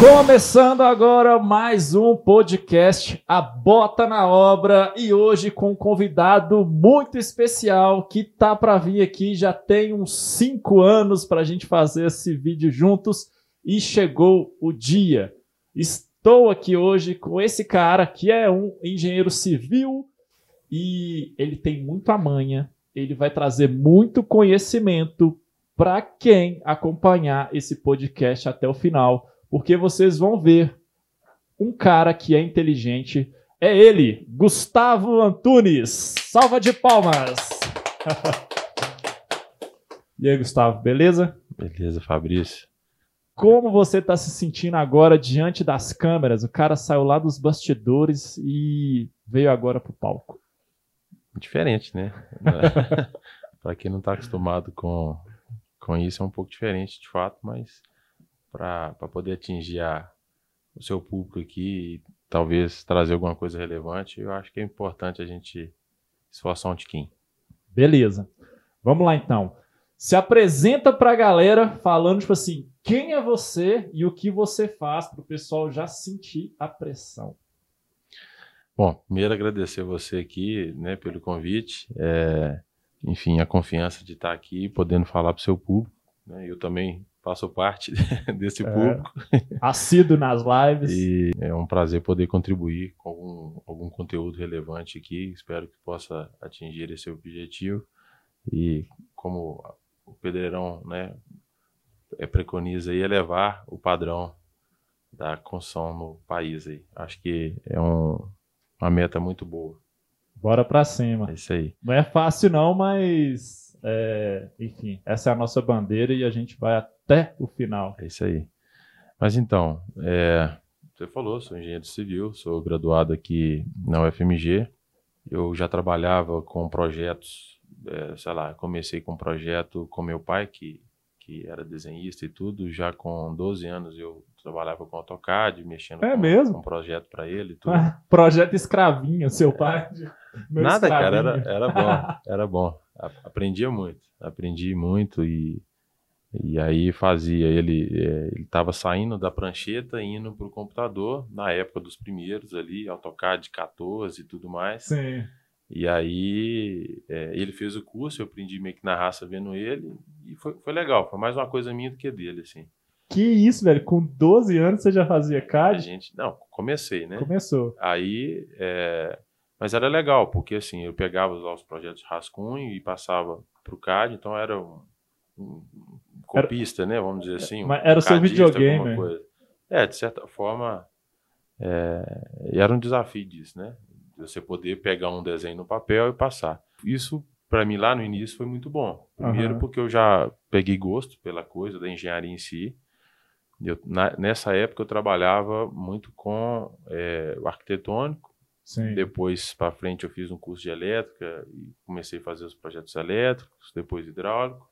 Começando agora mais um podcast A Bota na Obra e hoje com um convidado muito especial que tá para vir aqui já tem uns cinco anos para a gente fazer esse vídeo juntos e chegou o dia. Estou aqui hoje com esse cara que é um engenheiro civil e ele tem muita manha, ele vai trazer muito conhecimento para quem acompanhar esse podcast até o final porque vocês vão ver um cara que é inteligente. É ele, Gustavo Antunes. Salva de palmas! e aí, Gustavo, beleza? Beleza, Fabrício. Como você está se sentindo agora diante das câmeras? O cara saiu lá dos bastidores e veio agora pro palco. Diferente, né? Para quem não está acostumado com, com isso, é um pouco diferente, de fato, mas para poder atingir a, o seu público aqui e talvez trazer alguma coisa relevante, eu acho que é importante a gente esforçar um tiquinho. Beleza. Vamos lá então. Se apresenta para a galera falando, tipo assim, quem é você e o que você faz para o pessoal já sentir a pressão. Bom, primeiro agradecer você aqui, né, pelo convite, é, enfim, a confiança de estar aqui, podendo falar para o seu público. Né, eu também faço parte desse é, público. Assíduo nas lives. E é um prazer poder contribuir com algum, algum conteúdo relevante aqui. Espero que possa atingir esse objetivo. E como o Pedreirão né, é, preconiza aí, elevar o padrão da construção no país. Aí. Acho que é um, uma meta muito boa. Bora para cima. É isso aí. Não é fácil não, mas é, enfim, essa é a nossa bandeira e a gente vai até o final. É isso aí. Mas então, é, você falou, sou engenheiro civil, sou graduado aqui na UFMG. Eu já trabalhava com projetos, é, sei lá, comecei com um projeto com meu pai, que, que era desenhista e tudo. Já com 12 anos eu trabalhava com AutoCAD, mexendo é com, mesmo? com um projeto para ele e tudo. projeto escravinho, seu pai. Nada, escravinho. cara, era, era bom, era bom aprendia muito, aprendi muito e e aí fazia ele é, ele estava saindo da prancheta indo para o computador na época dos primeiros ali AutoCAD 14 e tudo mais. Sim. e aí é, ele fez o curso eu aprendi meio que na raça vendo ele e foi, foi legal foi mais uma coisa minha do que dele assim. Que isso velho com 12 anos você já fazia CAD a gente não comecei né? Começou. Aí é, mas era legal, porque assim, eu pegava lá os projetos rascunho e passava para o CAD, então era um, um copista, era, né? Vamos dizer assim. Um era o seu videogame. É, de certa forma, é, era um desafio disso, né? Você poder pegar um desenho no papel e passar. Isso, para mim, lá no início foi muito bom. Primeiro, uhum. porque eu já peguei gosto pela coisa da engenharia em si. Eu, na, nessa época, eu trabalhava muito com é, o arquitetônico Sim. Depois, para frente, eu fiz um curso de elétrica e comecei a fazer os projetos elétricos, depois hidráulico,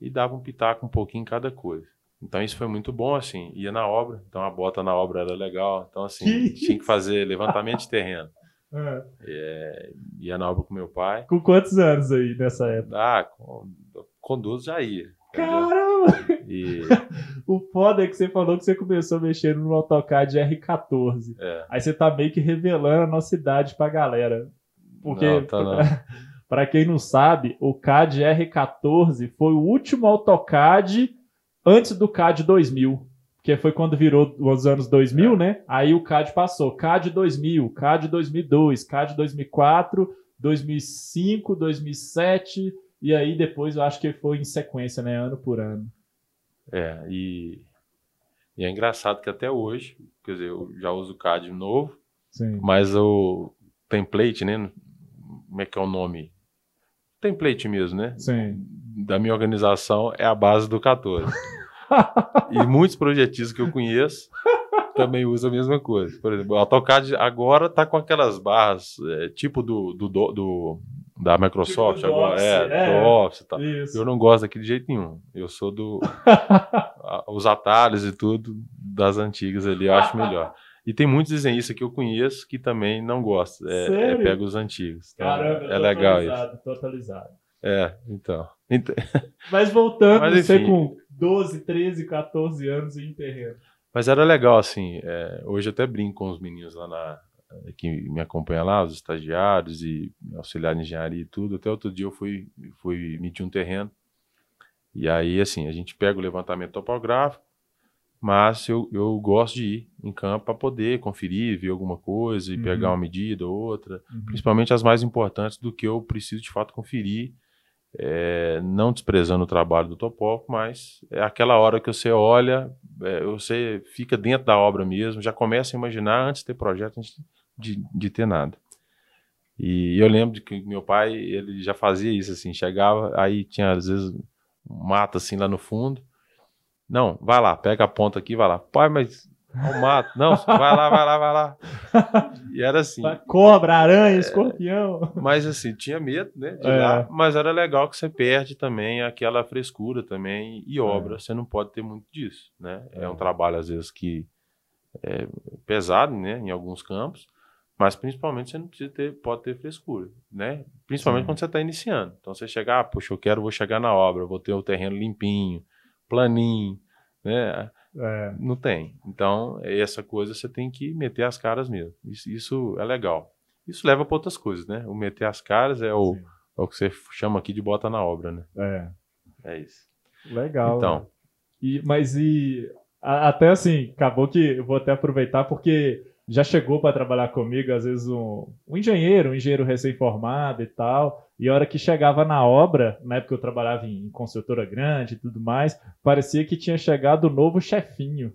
e dava um pitaco um pouquinho em cada coisa. Então, isso foi muito bom, assim, ia na obra, então a bota na obra era legal, então, assim, tinha que fazer levantamento de terreno. É. É, ia na obra com meu pai. Com quantos anos aí nessa época? Ah, com, com 12 já ia. Caramba! E... o foda é que você falou que você começou mexendo no AutoCAD R14. É. Aí você tá meio que revelando a nossa idade pra galera. Porque, não, tá não. pra quem não sabe, o CAD R14 foi o último AutoCAD antes do CAD 2000. Que foi quando virou os anos 2000, é. né? Aí o CAD passou. CAD 2000, CAD 2002, CAD 2004, 2005, 2007 e aí depois eu acho que foi em sequência, né? Ano por ano. É, e, e é engraçado que até hoje, quer dizer, eu já uso o CAD novo, Sim. mas o template, né? Como é que é o nome? Template mesmo, né? Sim. Da minha organização é a base do 14. e muitos projetistas que eu conheço também usam a mesma coisa. Por exemplo, o AutoCAD agora está com aquelas barras é, tipo do, do, do, da Microsoft tipo agora, Office, é, é, do Office e tal. Isso. Eu não gosto daquele jeito nenhum. Eu sou do os atalhos e tudo das antigas ali, eu acho melhor. E tem muitos desenhistas que eu conheço que também não gostam. É, é pega os antigos. Então Caramba, é legal isso. Totalizado. É, então. Mas voltando, Mas, enfim, você com 12, 13, 14 anos em terreno. Mas era legal, assim. É, hoje eu até brinco com os meninos lá na, que me acompanham lá, os estagiários e auxiliar de engenharia e tudo. Até outro dia eu fui, fui medir um terreno. E aí, assim, a gente pega o levantamento topográfico, mas eu, eu gosto de ir em campo para poder conferir, ver alguma coisa e uhum. pegar uma medida ou outra, uhum. principalmente as mais importantes do que eu preciso de fato conferir é, não desprezando o trabalho do topógrafo, mas é aquela hora que você olha, é, você fica dentro da obra mesmo, já começa a imaginar antes de ter projeto, antes de, de ter nada. E eu lembro de que meu pai, ele já fazia isso assim, chegava, aí tinha às vezes um mato assim lá no fundo. Não, vai lá, pega a ponta aqui, vai lá. Pai, mas ao mato. Não, vai lá, vai lá, vai lá. E era assim. Cobra, aranha, é, escorpião. Mas assim, tinha medo, né? De é. lá, mas era legal que você perde também aquela frescura também. E obra, é. você não pode ter muito disso, né? É um é. trabalho, às vezes, que é pesado, né? Em alguns campos. Mas principalmente você não precisa ter, pode ter frescura, né? Principalmente Sim. quando você está iniciando. Então você chegar, ah, puxa, eu quero, vou chegar na obra, vou ter o terreno limpinho, planinho, né? É. Não tem. Então, essa coisa você tem que meter as caras mesmo. Isso, isso é legal. Isso leva para outras coisas, né? O meter as caras é o, é o que você chama aqui de bota na obra, né? É. É isso. Legal. Então. E, mas e. até assim, acabou que eu vou até aproveitar porque já chegou para trabalhar comigo, às vezes, um, um engenheiro, um engenheiro recém-formado e tal. E a hora que chegava na obra, na época eu trabalhava em, em construtora grande e tudo mais, parecia que tinha chegado o novo chefinho.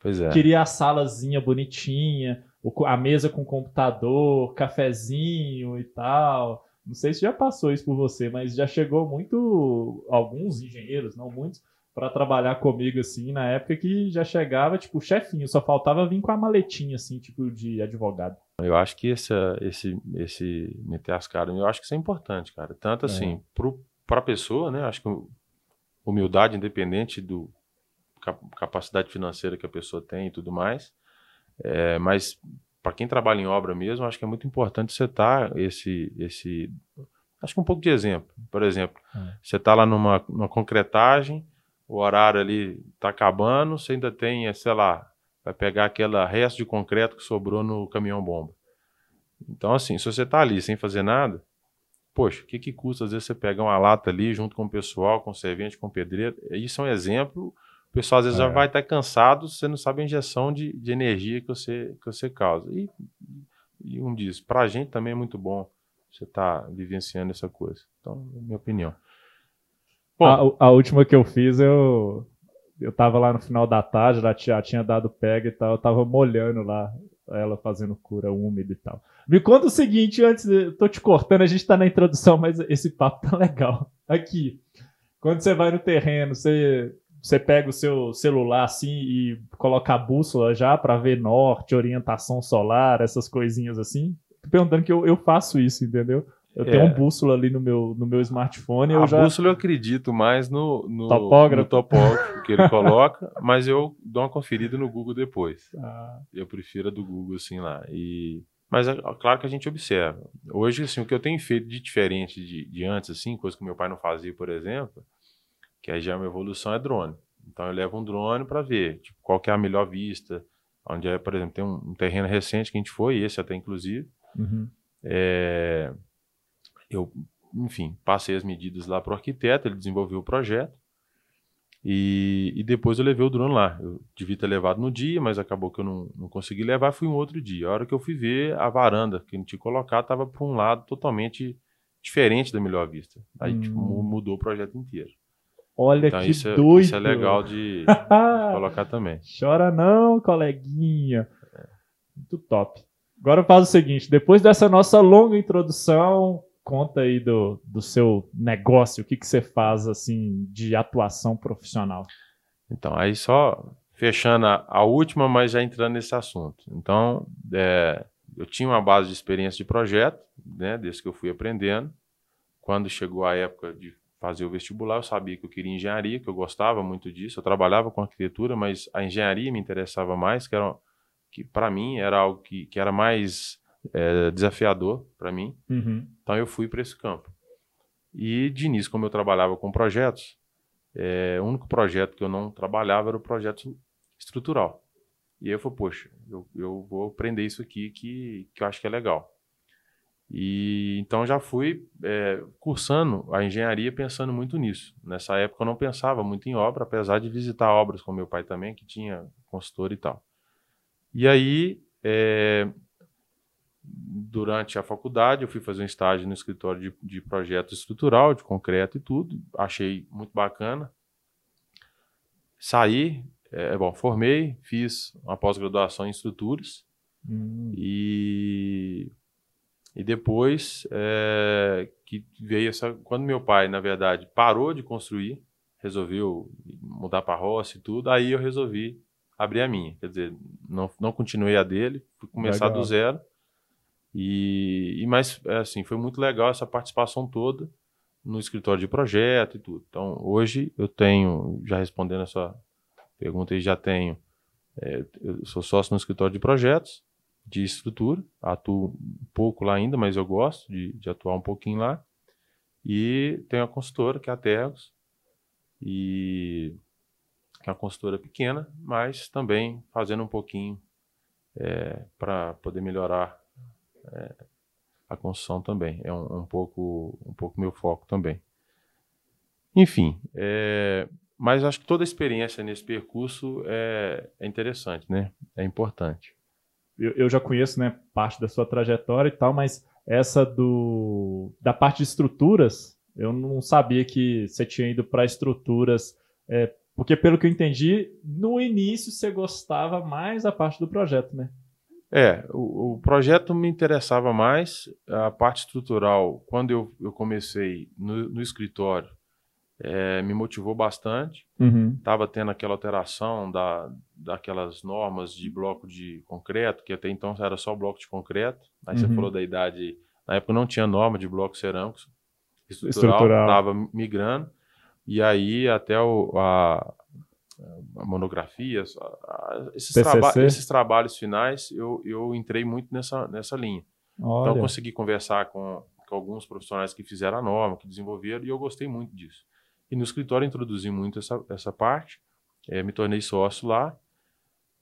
Pois é. Queria a salazinha bonitinha, a mesa com computador, cafezinho e tal. Não sei se já passou isso por você, mas já chegou muito alguns engenheiros, não muitos, para trabalhar comigo, assim, na época que já chegava, tipo, chefinho, só faltava vir com a maletinha, assim, tipo, de advogado. Eu acho que esse, esse, esse meter as caras, eu acho que isso é importante, cara. Tanto assim, é. para a pessoa, né? Acho que humildade, independente do capacidade financeira que a pessoa tem e tudo mais. É, mas para quem trabalha em obra mesmo, acho que é muito importante você estar tá esse, esse, acho que um pouco de exemplo. Por exemplo, é. você está lá numa, numa concretagem, o horário ali está acabando, você ainda tem, sei lá, vai pegar aquela resto de concreto que sobrou no caminhão bomba. Então, assim, se você está ali sem fazer nada, poxa, o que, que custa às vezes você pegar uma lata ali junto com o pessoal, com o servente, com o pedreiro? Isso é um exemplo. O pessoal às vezes é. já vai estar cansado, você não sabe a injeção de, de energia que você, que você causa. E, e um diz, para a gente também é muito bom você estar tá vivenciando essa coisa. Então, é minha opinião. A, a, última que eu fiz, eu eu tava lá no final da tarde, ela tinha, tinha dado pega e tal, eu tava molhando lá, ela fazendo cura úmida e tal. Me conta o seguinte, antes, eu tô te cortando, a gente tá na introdução, mas esse papo tá legal. Aqui, quando você vai no terreno, você, você pega o seu celular assim e coloca a bússola já para ver norte, orientação solar, essas coisinhas assim. Tô perguntando que eu, eu faço isso, entendeu? Eu é. tenho um bússola ali no meu, no meu smartphone. a já... bússola eu acredito mais no, no topógrafo, no topógrafo que ele coloca, mas eu dou uma conferida no Google depois. Ah. Eu prefiro a do Google assim lá. E... Mas é, é claro que a gente observa. Hoje, assim, o que eu tenho feito de diferente de, de antes, assim, coisa que meu pai não fazia, por exemplo, que aí já é uma evolução, é drone. Então eu levo um drone para ver tipo, qual que é a melhor vista. Onde é, por exemplo, tem um, um terreno recente que a gente foi, esse até inclusive. Uhum. É, eu, enfim, passei as medidas lá para o arquiteto, ele desenvolveu o projeto. E, e, depois eu levei o drone lá. Eu devia ter levado no dia, mas acabou que eu não, não consegui levar. Fui um outro dia. A hora que eu fui ver, a varanda que a gente tinha colocado estava para um lado totalmente diferente da melhor vista. Aí tipo, hum. tipo, mudou o projeto inteiro. Olha então, que isso doido. É, isso é legal de, de colocar também. Chora não, coleguinha. Muito top. Agora faz o seguinte: depois dessa nossa longa introdução, conta aí do, do seu negócio, o que, que você faz assim de atuação profissional. Então, aí só fechando a, a última, mas já entrando nesse assunto. Então, é, eu tinha uma base de experiência de projeto, né, desde que eu fui aprendendo. Quando chegou a época de fazer o vestibular, eu sabia que eu queria engenharia, que eu gostava muito disso. Eu trabalhava com arquitetura, mas a engenharia me interessava mais, que, era, que para mim era algo que, que era mais é, desafiador para mim. Uhum. Então eu fui para esse campo. E de início, como eu trabalhava com projetos, é, o único projeto que eu não trabalhava era o projeto estrutural. E aí eu falei, poxa, eu, eu vou aprender isso aqui que, que eu acho que é legal. E então já fui é, cursando a engenharia pensando muito nisso. Nessa época eu não pensava muito em obra, apesar de visitar obras com meu pai também, que tinha consultor e tal. E aí, é, durante a faculdade, eu fui fazer um estágio no escritório de, de projeto estrutural, de concreto e tudo. Achei muito bacana. Saí, é, bom, formei, fiz uma pós-graduação em estruturas. Hum. E e depois é, que veio essa. Quando meu pai, na verdade, parou de construir, resolveu mudar para a roça e tudo, aí eu resolvi abrir a minha. Quer dizer, não, não continuei a dele, fui começar legal. do zero. E, e mas é assim, foi muito legal essa participação toda no escritório de projeto e tudo. Então, hoje eu tenho, já respondendo a sua pergunta, eu já tenho, é, eu sou sócio no escritório de projetos, de estrutura. Atuo um pouco lá ainda, mas eu gosto de, de atuar um pouquinho lá. E tenho a consultora, que é a Tergos, e é uma consultora pequena, mas também fazendo um pouquinho é, para poder melhorar é, a construção também. É um, um, pouco um pouco meu foco também. Enfim, é, mas acho que toda a experiência nesse percurso é, é interessante, né? É importante eu, eu já conheço, né, parte da sua trajetória e tal, mas essa do da parte de estruturas, eu não sabia que você tinha ido para estruturas, é, porque pelo que eu entendi, no início você gostava mais da parte do projeto, né? É, o, o projeto me interessava mais, a parte estrutural, quando eu, eu comecei no, no escritório, é, me motivou bastante. Estava uhum. tendo aquela alteração da, daquelas normas de bloco de concreto, que até então era só bloco de concreto. Aí uhum. você falou da idade. Na época não tinha norma de bloco cerâmico estrutural, estava migrando. E aí até o, a, a monografia, a, esses, traba esses, trabalhos finais, eu, eu entrei muito nessa, nessa linha. Olha. Então consegui conversar com, com alguns profissionais que fizeram a norma, que desenvolveram, e eu gostei muito disso. E no escritório introduzi muito essa, essa parte, é, me tornei sócio lá.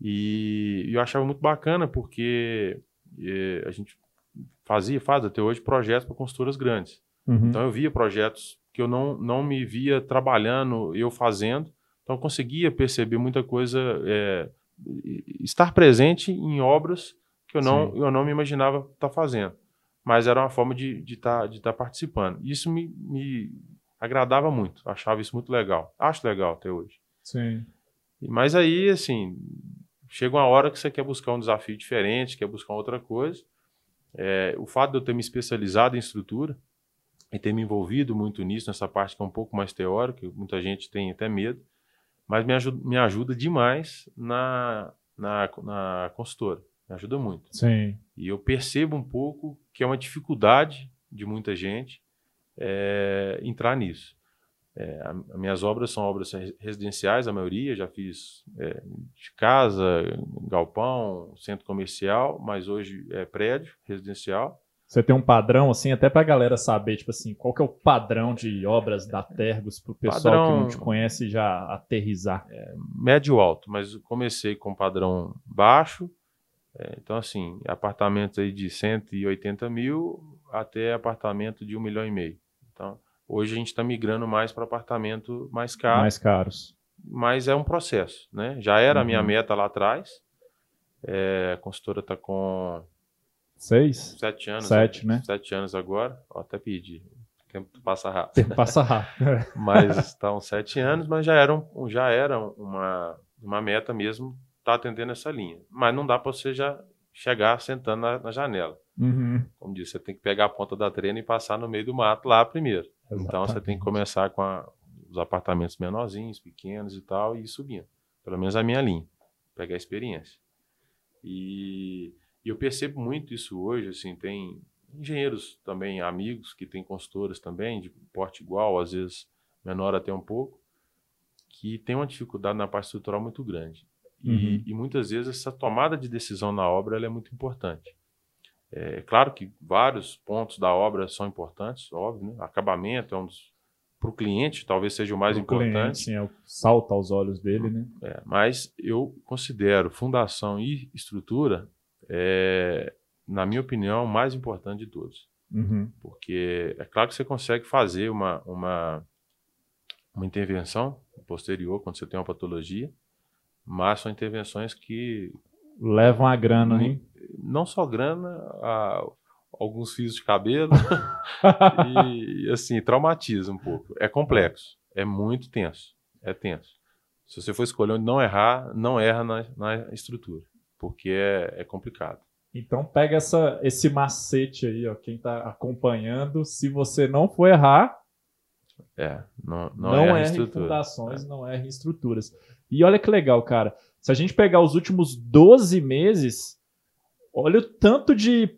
E, eu achava muito bacana porque é, a gente fazia, faz até hoje, projetos para consultoras grandes. Uhum. Então eu via projetos que eu não, não me via trabalhando, eu fazendo. Então eu conseguia perceber muita coisa, é, estar presente em obras que eu não, eu não me imaginava estar tá fazendo. Mas era uma forma de estar de tá, de tá participando. Isso me, me agradava muito, achava isso muito legal. Acho legal até hoje. Sim. Mas aí, assim, chega uma hora que você quer buscar um desafio diferente, quer buscar outra coisa. É, o fato de eu ter me especializado em estrutura e ter me envolvido muito nisso, nessa parte que é um pouco mais teórica, muita gente tem até medo, mas me ajuda, me ajuda demais na, na, na consultora. Me ajuda muito. Sim. E eu percebo um pouco que é uma dificuldade de muita gente é, entrar nisso. É, as minhas obras são obras residenciais, a maioria, já fiz é, de casa, galpão, centro comercial, mas hoje é prédio residencial. Você tem um padrão, assim, até para a galera saber, tipo assim, qual que é o padrão de obras da Tergos para o pessoal padrão, que não te conhece já aterrizar? É, médio alto, mas comecei com padrão baixo, é, então assim, apartamentos aí de 180 mil até apartamento de um milhão e meio. Então, hoje a gente está migrando mais para apartamento mais caro. Mais caros. Mas é um processo, né? Já era uhum. a minha uhum. meta lá atrás. É, a consultora está com seis, sete anos, sete, né? Sete anos agora. Ó, até pedi. O tempo passa rápido. Tempo passa rápido. mas estão sete anos, mas já era, um, já era uma, uma meta mesmo estar tá atendendo essa linha. Mas não dá para você já chegar sentando na, na janela. Uhum. Como disse, você tem que pegar a ponta da trena e passar no meio do mato lá primeiro. Exatamente. Então você tem que começar com a, os apartamentos menorzinhos, pequenos e tal, e ir subindo. Pelo menos a minha linha. Pegar a experiência. E, e eu percebo muito isso hoje, assim, tem engenheiros também, amigos que têm consultoras também, de porte igual, às vezes menor até um pouco, que tem uma dificuldade na parte estrutural muito grande. E, uhum. e, muitas vezes essa tomada de decisão na obra é muito importante. É claro que vários pontos da obra são importantes, óbvio, né? acabamento é um dos, para o cliente talvez seja o mais Pro importante. Cliente, sim, é o salto aos olhos dele, né? É, mas eu considero fundação e estrutura, é, na minha opinião, o mais importante de todos. Uhum. Porque é claro que você consegue fazer uma, uma, uma intervenção posterior quando você tem uma patologia, mas são intervenções que Levam a grana, hein? não só grana, a- alguns fios de cabelo e assim, traumatiza um pouco. É complexo, é muito tenso, é tenso. Se você for escolher onde não errar, não erra na, na estrutura, porque é, é complicado. Então pega essa, esse macete aí, ó, quem tá acompanhando, se você não for errar, É, não, não, não, erra a erre em fundações, não erre em estruturas. E olha que legal, cara. Se a gente pegar os últimos 12 meses, olha o tanto de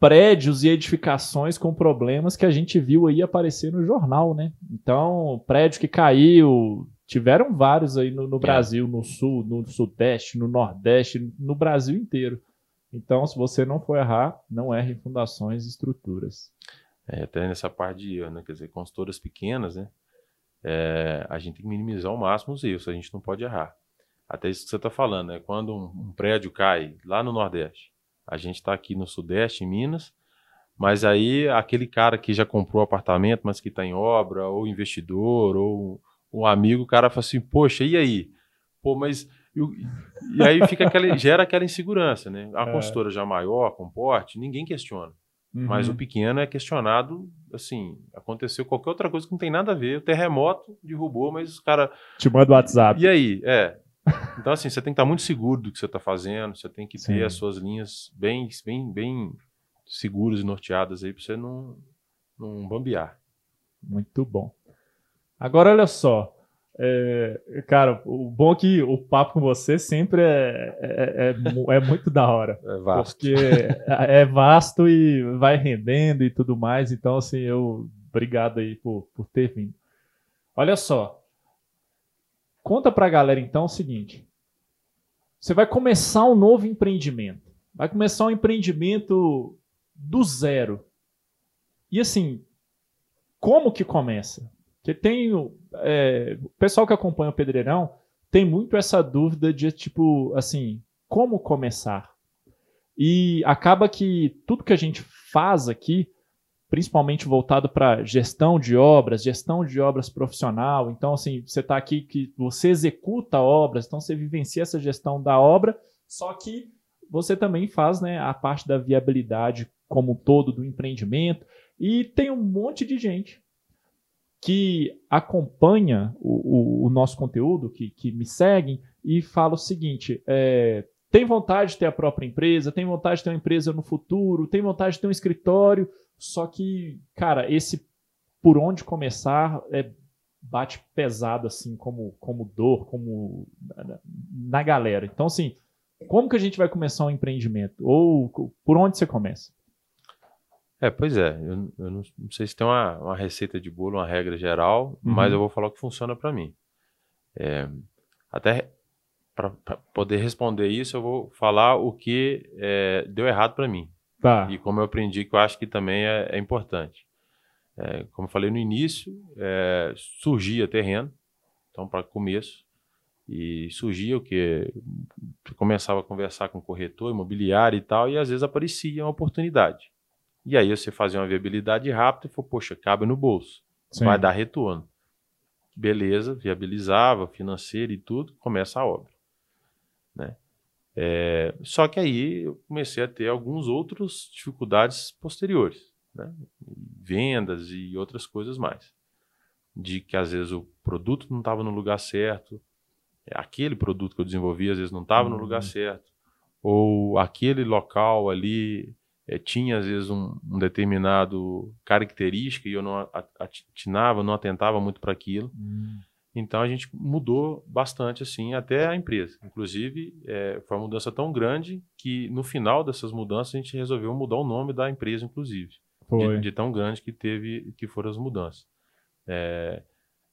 prédios e edificações com problemas que a gente viu aí aparecer no jornal, né? Então, prédio que caiu, tiveram vários aí no, no É. Brasil, no sul, no sudeste, no nordeste, no Brasil inteiro. Então, se você não for errar, não erre em fundações e estruturas. É, até nessa parte de erro, né? Quer dizer, consultoras pequenas, né? É, a gente tem que minimizar ao máximo os erros, a gente não pode errar. Até isso que você está falando, né? Quando um, um prédio cai lá no Nordeste, a gente está aqui no Sudeste, em Minas, mas aí aquele cara que já comprou apartamento, mas que está em obra, ou investidor, ou um amigo, o cara fala assim, poxa, e aí? Pô, mas. E, o- e aí fica aquela, gera aquela insegurança, né? A É. consultora já maior, com porte, ninguém questiona. Mas Uhum. o pequeno é questionado, assim, aconteceu qualquer outra coisa que não tem nada a ver. O terremoto derrubou, mas os caras. Te manda o WhatsApp. E aí? É. Então, assim, você tem que estar muito seguro do que você está fazendo, você tem que Sim. ter as suas linhas bem, bem, bem seguras e norteadas aí para você não, não bambear. Muito bom. Agora, olha só. É, cara, o bom é que o papo com você sempre é, é, é mu- é muito da hora. É vasto. Porque é vasto e vai rendendo e tudo mais. Então, assim, eu. Obrigado aí por, por ter vindo. Olha só. Conta pra galera, então, o seguinte. Você vai começar um novo empreendimento. Vai começar um empreendimento do zero. E assim, como que começa? Porque tem. é, o pessoal que acompanha o Pedreirão tem muito essa dúvida de, tipo, assim, como começar? E acaba que tudo que a gente faz aqui, principalmente voltado para gestão de obras, gestão de obras profissional, então, assim, você está aqui que você executa obras, então você vivencia essa gestão da obra, só que você também faz né, a parte da viabilidade como um todo do empreendimento. E tem um monte de gente que acompanha o, o- o nosso conteúdo, que, que me seguem, e fala o seguinte: é, tem vontade de ter a própria empresa, tem vontade de ter uma empresa no futuro, tem vontade de ter um escritório, só que, cara, esse por onde começar é, bate pesado, assim, como, como dor, como na, na galera. Então, assim, como que a gente vai começar um empreendimento? Ou por onde você começa? É, pois é. Eu, eu não, não sei se tem uma, uma receita de bolo, uma regra geral, Uhum. mas eu vou falar o que funciona para mim. É, até para poder responder isso, eu vou falar o que é, deu errado para mim Tá. e como eu aprendi, que eu acho que também é, é importante. É, como eu falei no início, é, surgia terreno, então para começo, e surgia o que? Começava a conversar com o corretor imobiliário e tal, e às vezes aparecia uma oportunidade. E aí você fazia uma viabilidade rápida e falou, poxa, cabe no bolso, Sim. vai dar retorno. Beleza, viabilizava, financeiro e tudo, começa a obra. Né? É, só que aí eu comecei a ter algumas outras dificuldades posteriores, né? vendas e outras coisas mais. De que às vezes o produto não estava no lugar certo, aquele produto que eu desenvolvi às vezes não estava no Uhum. lugar certo, ou aquele local ali é, tinha às vezes um, um determinado característica e eu não atinava, não atentava muito para aquilo. Hum, Então a gente mudou bastante assim até a empresa. Inclusive é, foi uma mudança tão grande que no final dessas mudanças a gente resolveu mudar o nome da empresa, inclusive, Foi. de, de tão grande que teve que foram as mudanças. É,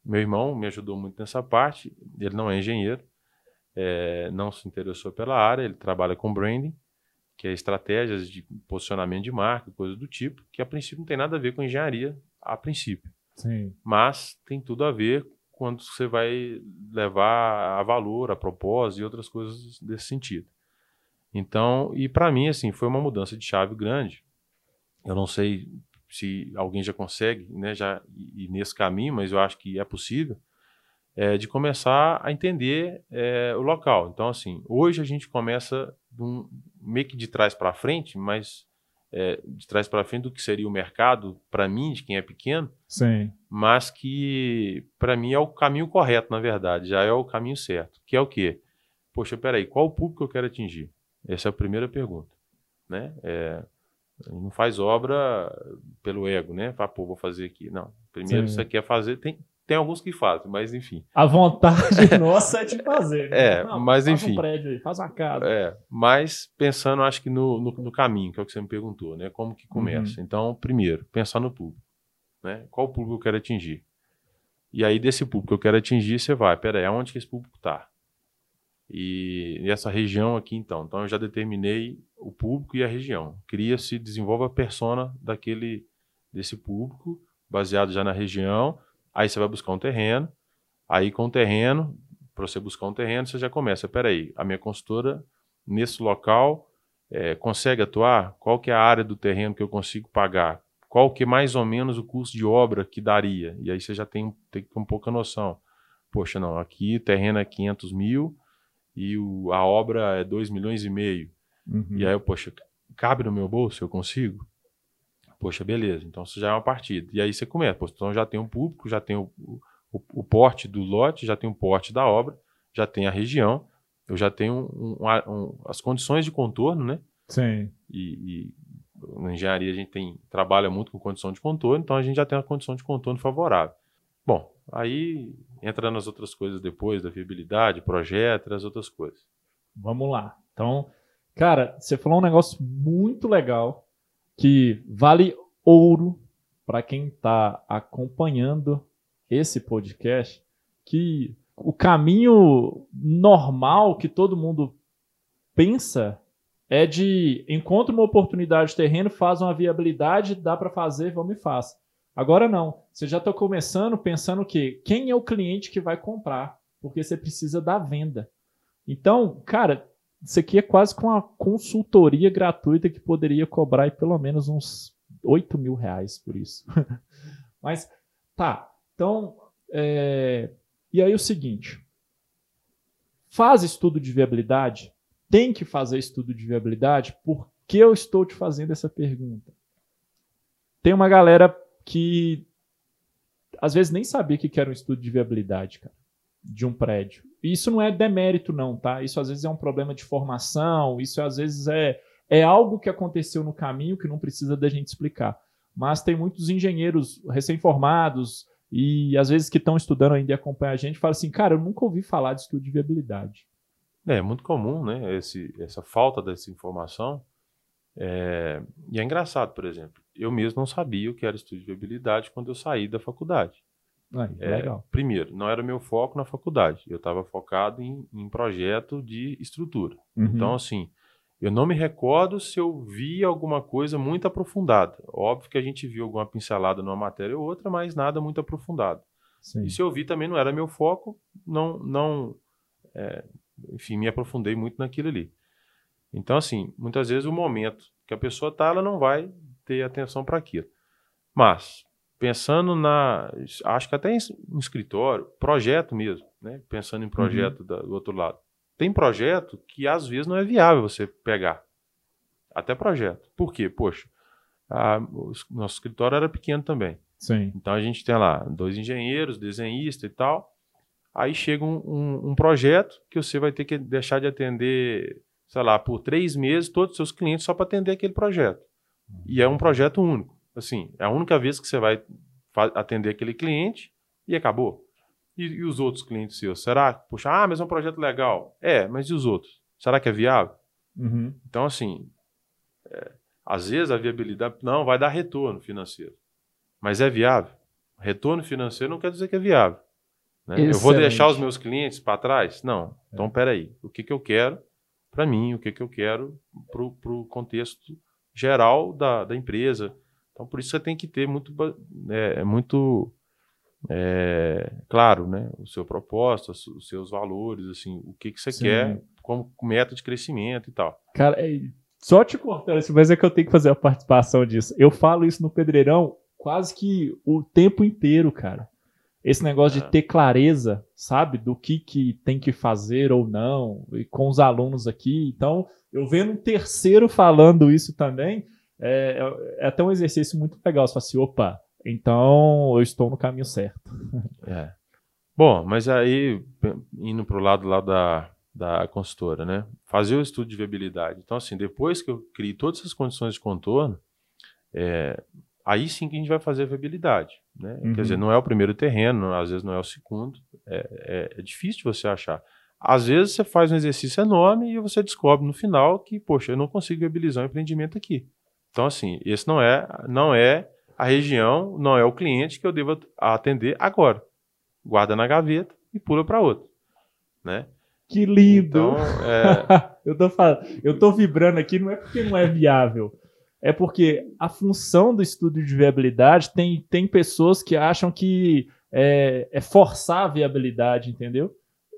meu irmão me ajudou muito nessa parte. Ele não é engenheiro, é, não se interessou pela área. Ele trabalha com branding, que é estratégias de posicionamento de marca, coisas do tipo, que a princípio não tem nada a ver com engenharia a princípio. Sim. Mas tem tudo a ver quando você vai levar a valor, a propósito e outras coisas desse sentido. Então, e para mim, assim, foi uma mudança de chave grande. Eu não sei se alguém já consegue, né, já ir nesse caminho, mas eu acho que é possível, é, de começar a entender é, o local. Então, assim, hoje a gente começa um, meio que de trás para frente, mas é, de trás para frente do que seria o mercado para mim, de quem é pequeno, Sim. mas que para mim é o caminho correto, na verdade, já é o caminho certo, que é o quê? Poxa, peraí, qual o público que eu quero atingir? Essa é a primeira pergunta, né? É, não faz obra pelo ego, né? Fala, pô, vou fazer aqui. Não, primeiro Sim. você quer fazer, tem, tem alguns que fazem, mas enfim. A vontade nossa é de fazer. Né? É, Não, mas faz enfim. Um prédio aí, faz uma casa. É, mas pensando, acho que no, no, no, caminho, que é o que você me perguntou, né? Como que começa? Uhum. Então, primeiro, pensar no público. Né? Qual público eu quero atingir? E aí, desse público que eu quero atingir, você vai, peraí, aonde que esse público está? E, e essa região aqui, então. Então, eu já determinei o público e a região. Cria-se, desenvolve a persona daquele, desse público, baseado já na região Aí você vai buscar um terreno. Aí com o terreno, para você buscar um terreno, você já começa. Peraí, a minha consultora nesse local é, consegue atuar? Qual que é a área do terreno que eu consigo pagar? Qual que é mais ou menos o custo de obra que daria? E aí você já tem, tem um pouca noção. Poxa, não, aqui o terreno é 500 mil e o, a obra é 2 milhões e meio. Uhum. E aí, eu, poxa, cabe no meu bolso? Eu consigo? Poxa, beleza, então isso já é uma partida. E aí você começa, pô, então já tem um público, já tem o, o, o, porte do lote, já tem o porte da obra, já tem a região, eu já tenho um, um, um, as condições de contorno, né? Sim. E, e, na engenharia a gente tem, trabalha muito com condição de contorno, então a gente já tem uma condição de contorno favorável. Bom, aí entra nas outras coisas depois, da viabilidade, projeto, as outras coisas. Vamos lá. Então, cara, você falou um negócio muito legal que vale ouro para quem está acompanhando esse podcast, que o caminho normal que todo mundo pensa é de encontra uma oportunidade de terreno, faz uma viabilidade, dá para fazer, vamos e faz. Agora não, você já está começando pensando que quem é o cliente que vai comprar, porque você precisa da venda. Então, cara, isso aqui é quase com uma consultoria gratuita que poderia cobrar pelo menos uns 8 mil reais por isso. Mas tá, então. É... E aí o seguinte: faz estudo de viabilidade, tem que fazer estudo de viabilidade, por que eu estou te fazendo essa pergunta? Tem uma galera que às vezes nem sabia que era um estudo de viabilidade, cara de um prédio. Isso não é demérito, não, tá? Isso às vezes é um problema de formação, isso às vezes é, é algo que aconteceu no caminho que não precisa da gente explicar. Mas tem muitos engenheiros recém-formados e às vezes que estão estudando ainda e acompanham a gente, falam assim, cara, eu nunca ouvi falar de estudo de viabilidade. É, é muito comum, né? Esse, essa falta dessa informação. É... E é engraçado, por exemplo, eu mesmo não sabia o que era estudo de viabilidade quando eu saí da faculdade. Ah, é, legal. Primeiro, não era meu foco na faculdade. Eu estava focado em, em, projeto de estrutura. Uhum. Então, assim, eu não me recordo se eu vi alguma coisa muito aprofundada. Óbvio que a gente viu alguma pincelada numa matéria ou outra, mas nada muito aprofundado. Sim. E se eu vi também não era meu foco, não, não, é, enfim, me aprofundei muito naquilo ali. Então, assim, muitas vezes o momento que a pessoa está, ela não vai ter atenção para aquilo. Mas pensando na. Acho que até em, em escritório, projeto mesmo, né? Pensando em projeto uhum. da, do outro lado. Tem projeto que às vezes não é viável você pegar. Até projeto. Por quê? Poxa, a, o nosso escritório era pequeno também. Sim. Então a gente tem lá dois engenheiros, desenhista e tal. Aí chega um, um, um, projeto que você vai ter que deixar de atender, sei lá, por três meses todos os seus clientes só para atender aquele projeto. E é um projeto único. Assim, é a única vez que você vai atender aquele cliente e acabou. E, e, os outros clientes seus? Será? Puxa, ah, mas é um projeto legal. É, mas e os outros? Será que é viável? Uhum. Então, assim, é, às vezes a viabilidade não vai dar retorno financeiro. Mas é viável. Retorno financeiro não quer dizer que é viável. Né? Eu vou deixar os meus clientes para trás? Não. Então, é. peraí. O que, que eu quero para mim? O que, que eu quero para o contexto geral da, da empresa? Então, por isso você tem que ter muito, é, muito é, claro, né, o seu propósito, os seus valores, assim, o que, que você Sim. quer como meta de crescimento e tal. Cara, é, só te cortando, mas é que eu tenho que fazer a participação disso. Eu falo isso no Pedreirão quase que o tempo inteiro, cara. Esse negócio é. de ter clareza, sabe, do que, que tem que fazer ou não, e com os alunos aqui. Então, eu vendo um terceiro falando isso também, é, é até um exercício muito legal. Você fala assim, opa, então eu estou no caminho certo. É. Bom, mas aí, indo para o lado lá da, da consultora, né? Fazer o estudo de viabilidade. Então, assim, depois que eu criei todas essas condições de contorno, é, aí sim que a gente vai fazer a viabilidade. Né? Uhum. Quer dizer, não é o primeiro terreno, às vezes não é o segundo. É, é, é, difícil você achar. Às vezes você faz um exercício enorme e você descobre no final que, poxa, eu não consigo viabilizar um empreendimento aqui. Então, assim, esse não é, não é a região, não é o cliente que eu devo atender agora. Guarda na gaveta e pula para outro. Né? Que lindo! Então, é... eu, tô falando, eu tô vibrando aqui, não é porque não é viável é porque a função do estudo de viabilidade tem, tem pessoas que acham que é, é forçar a viabilidade, entendeu?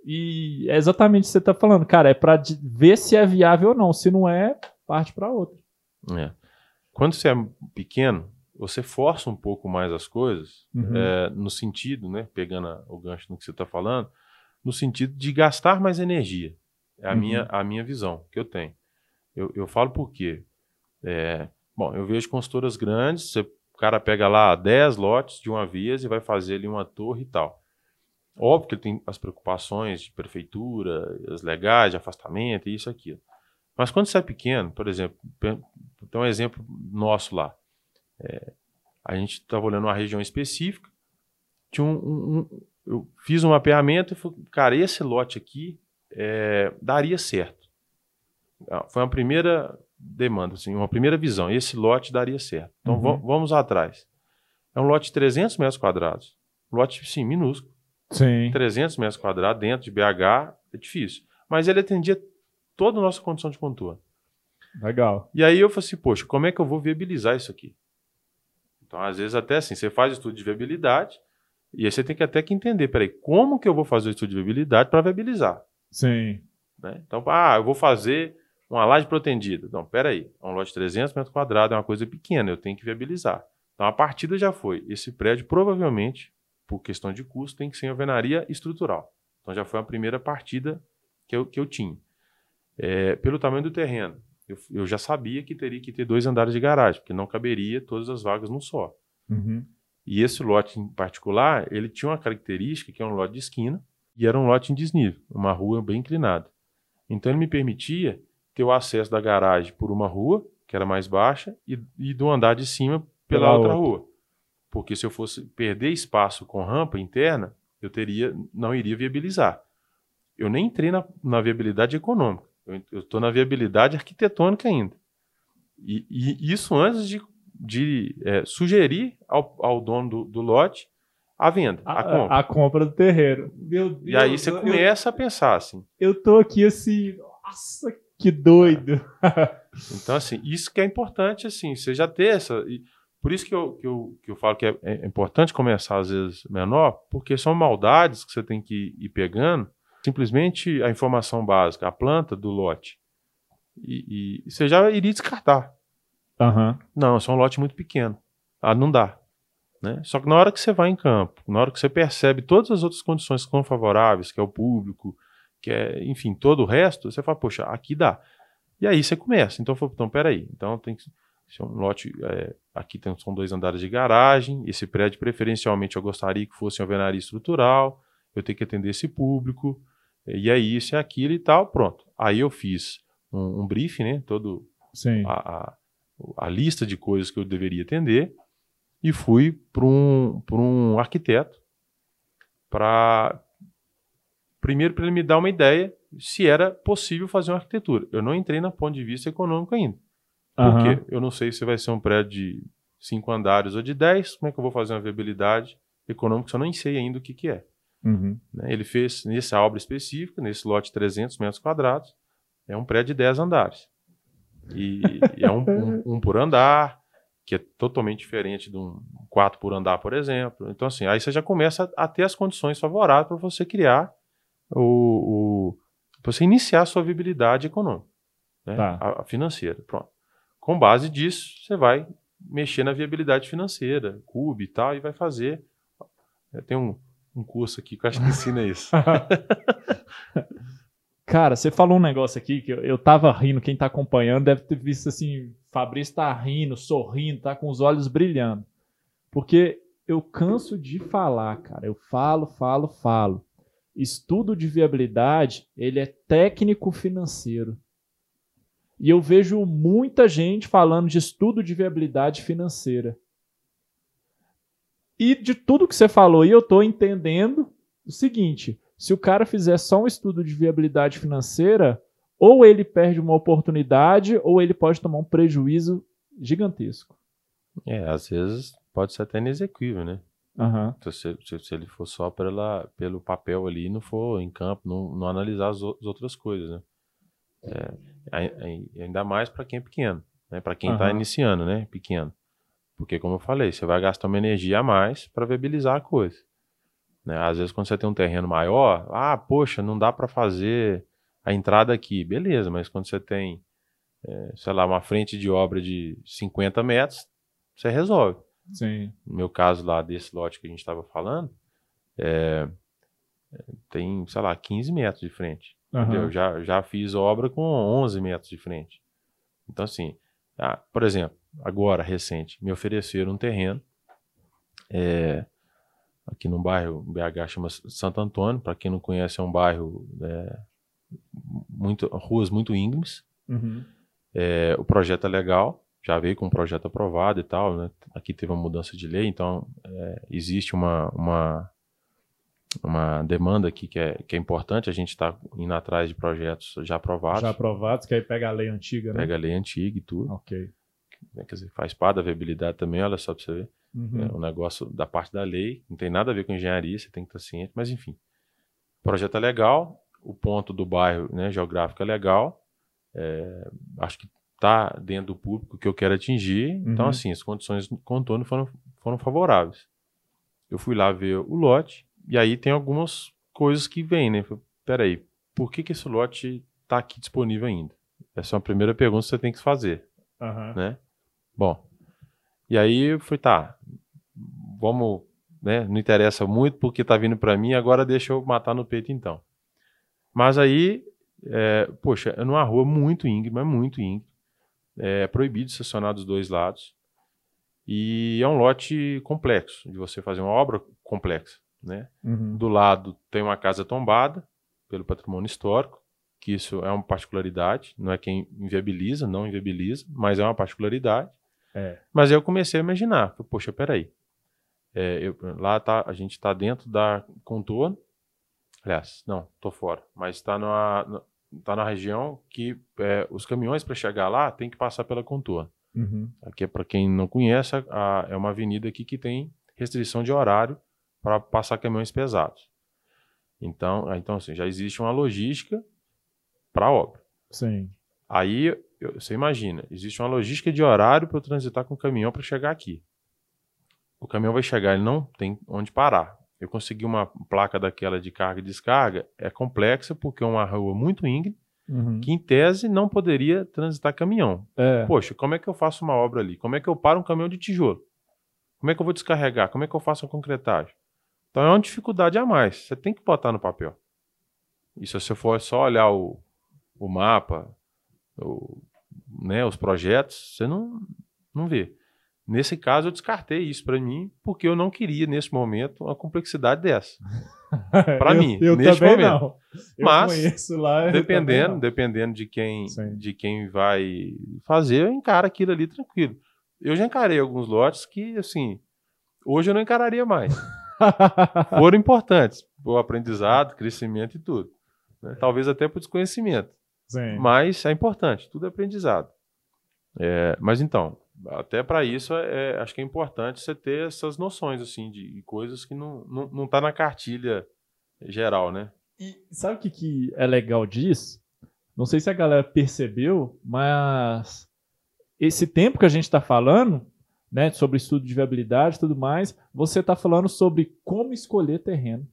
E é exatamente o que você está falando, cara, é para ver se é viável ou não. Se não é, parte para outra. É. Quando você é pequeno, você força um pouco mais as coisas, uhum. é, no sentido, né, pegando o gancho no que você está falando, no sentido de gastar mais energia. É a, uhum. minha, a minha visão que eu tenho. Eu, eu falo por quê? É, Bom, eu vejo consultoras grandes, você, o cara pega lá 10 lotes de uma vez e vai fazer ali uma torre e tal. Óbvio que ele tem as preocupações de prefeitura, as legais, de afastamento, isso e aquilo. Mas quando você é pequeno, por exemplo, tem um exemplo nosso lá. É, a gente estava olhando uma região específica, tinha um, um, um, eu fiz um mapeamento e falei, cara, esse lote aqui é, daria certo. Ah, foi uma primeira demanda, assim, uma primeira visão. Esse lote daria certo. Então uhum. vamos atrás. É um lote de 300 metros quadrados. lote, sim, minúsculo. Sim. 300 metros quadrados dentro de BH é difícil. Mas ele atendia toda a nossa condição de contorno. Legal. E aí eu falei assim, poxa, como é que eu vou viabilizar isso aqui? Então, às vezes, até assim, você faz estudo de viabilidade e aí você tem que até que entender, peraí, como que eu vou fazer o estudo de viabilidade para viabilizar? Sim. Né? Então, ah, eu vou fazer uma laje protendida. Então, peraí, é um lote de 300 metros quadrados, é uma coisa pequena, eu tenho que viabilizar. Então, a partida já foi. Esse prédio, provavelmente, por questão de custo, tem que ser alvenaria estrutural. Então, já foi a primeira partida que eu, que eu tinha. É, pelo tamanho do terreno, eu, eu, já sabia que teria que ter dois andares de garagem, porque não caberia todas as vagas num só. Uhum. E esse lote em particular, ele tinha uma característica que é um lote de esquina e era um lote em desnível, uma rua bem inclinada. Então ele me permitia ter o acesso da garagem por uma rua, que era mais baixa, e, e do andar de cima pela, pela outra, outra, rua. Porque se eu fosse perder espaço com rampa interna, eu teria, não iria viabilizar. Eu nem entrei na, na viabilidade econômica, eu estou na viabilidade arquitetônica ainda. E, e isso antes de, de é, sugerir ao, ao dono do, do, lote a venda, a, a, compra. A compra do terreno. Meu Deus, e aí você eu, começa eu, a pensar assim. Eu tô aqui assim, nossa, que doido. então, assim, isso que é importante, assim, você já ter essa. E por isso que eu, que eu, que eu falo que é, é importante começar, às vezes, menor, porque são maldades que você tem que ir pegando. Simplesmente a informação básica, a planta do lote. E, e você já iria descartar. Uhum. Não, é um lote muito pequeno. Ah, não dá. Né? Só que na hora que você vai em campo, na hora que você percebe todas as outras condições que são favoráveis, que é o público, que é, enfim, todo o resto, você fala, poxa, aqui dá. E aí você começa. Então, eu falo, então, peraí. Então, tem que ser um lote. É, aqui tem, são dois andares de garagem. Esse prédio, preferencialmente, eu gostaria que fosse uma alvenaria estrutural. Eu tenho que atender esse público. E é isso, é aquilo e tal. Pronto. Aí eu fiz um, um briefing, né? Todo a, a, a, lista de coisas que eu deveria atender. E fui para um, um arquiteto para Primeiro, para ele me dar uma ideia se era possível fazer uma arquitetura. Eu não entrei na ponto de vista econômico ainda. Porque uhum. eu não sei se vai ser um prédio de cinco andares ou de dez. Como é que eu vou fazer uma viabilidade econômica se eu nem sei ainda o que, que é? Uhum. Né, ele fez, nessa obra específica, nesse lote de 300 metros quadrados, é um prédio de 10 andares. E, e é um, um, um, por andar, que é totalmente diferente de um quatro por andar, por exemplo. Então, assim, aí você já começa a ter as condições favoráveis para você criar o, o você iniciar a sua viabilidade econômica, né? Tá. a, a financeira. Pronto. Com base disso, você vai mexer na viabilidade financeira, CUB e tal, e vai fazer. Tem um, um curso aqui que eu acho que ensina isso. Cara, você falou um negócio aqui que eu, eu tava rindo, quem tá acompanhando deve ter visto assim, Fabrício tá rindo, sorrindo, tá com os olhos brilhando. Porque eu canso de falar, cara. Eu falo, falo, falo. Estudo de viabilidade, ele é técnico financeiro. E eu vejo muita gente falando de estudo de viabilidade financeira. E de tudo que você falou aí, eu tô entendendo o seguinte: se o cara fizer só um estudo de viabilidade financeira, ou ele perde uma oportunidade, ou ele pode tomar um prejuízo gigantesco. É, às vezes pode ser até inexequível, né? Então, se, se, se ele for só pela, pelo papel ali, não for em campo, não, não analisar as, as outras coisas, né? É, ai- ai- ainda mais para quem é pequeno, né? Para quem está Aham. iniciando, né? Pequeno. Porque, como eu falei, você vai gastar uma energia a mais para viabilizar a coisa. Né? Às vezes, quando você tem um terreno maior, ah, poxa, não dá para fazer a entrada aqui. Beleza, mas quando você tem, é, sei lá, uma frente de obra de 50 metros, você resolve Sim. no meu caso lá desse lote que a gente estava falando, é, tem, sei lá, 15 metros de frente. entendeu? Aham. Já, já fiz obra com 11 metros de frente. Então, assim, ah, por exemplo, agora, recente, me ofereceram um terreno é, aqui no bairro BH chama Santo Antônio. Para quem não conhece, é um bairro é, muito, ruas muito íngremes. Uhum. É, o projeto é legal, já veio com um projeto aprovado e tal, né? Aqui teve uma mudança de lei, então é, existe uma, uma, uma demanda aqui que é, que é importante, a gente está indo atrás de projetos já aprovados, Já aprovados, que aí pega a lei antiga, né? pega a lei antiga e tudo, Ok. Né? quer dizer, faz parte da viabilidade também, olha só para você ver, Uhum. é um negócio da parte da lei, não tem nada a ver com engenharia, você tem que estar ciente, mas enfim, o projeto é legal, o ponto do bairro né, geográfico é legal, é, acho que está dentro do público que eu quero atingir. Então, Uhum. assim, as condições do contorno foram, foram favoráveis. Eu fui lá ver o lote, e aí tem algumas coisas que vêm, né? Peraí, por que, que esse lote está aqui disponível ainda? Essa é uma primeira pergunta que você tem que fazer, Aham. né? Bom, e aí eu fui, tá, vamos, né? Não interessa muito porque tá vindo para mim, agora deixa eu matar no peito então. Mas aí, é, poxa, é numa rua muito íngreme, é muito íngreme. É proibido estacionar dos dois lados. E é um lote complexo, de você fazer uma obra complexa, né? Uhum. Do lado tem uma casa tombada pelo patrimônio histórico, que isso é uma particularidade, não é quem inviabiliza, não inviabiliza, mas é uma particularidade. É. Mas aí eu comecei a imaginar, poxa, peraí, é, eu, lá tá, a gente está dentro da contorno, aliás, não, tô fora, mas está na, tá na região que é, os caminhões para chegar lá tem que passar pela contorno. Uhum. Aqui é para quem não conhece, a- é uma avenida aqui que tem restrição de horário para passar caminhões pesados. Então, então assim, já existe uma logística para a obra. Sim. Aí eu- você imagina, existe uma logística de horário para eu transitar com o caminhão para chegar aqui. O caminhão vai chegar, ele não tem onde parar. Eu consegui uma placa daquela de carga e descarga, é complexa porque é uma rua muito íngreme, Uhum. que em tese não poderia transitar caminhão. É. Poxa, como é que eu faço uma obra ali? Como é que eu paro um caminhão de tijolo? Como é que eu vou descarregar? Como é que eu faço a concretagem? Então é uma dificuldade a mais. Você tem que botar no papel. E se você for só olhar o, o mapa, o- né, os projetos, você não, não vê. Nesse caso, eu descartei isso para mim, porque eu não queria, nesse momento, uma complexidade dessa. Eu- mim, eu neste também momento. não. Eu Mas, lá. Dependendo, dependendo de quem, Sim. de quem vai fazer, eu encaro aquilo ali tranquilo. Eu já encarei alguns lotes que, assim, hoje eu não encararia mais. Foram importantes, o aprendizado, crescimento e tudo. né? Talvez até por desconhecimento, Sim. mas é importante, tudo é aprendizado. É, mas então, até para isso, é, acho que é importante você ter essas noções, assim, de coisas que não, não, não tá na cartilha geral, né? E sabe o que, que é legal disso? Não sei se a galera percebeu, mas esse tempo que a gente está falando, né, sobre estudo de viabilidade e tudo mais, você está falando sobre como escolher terreno.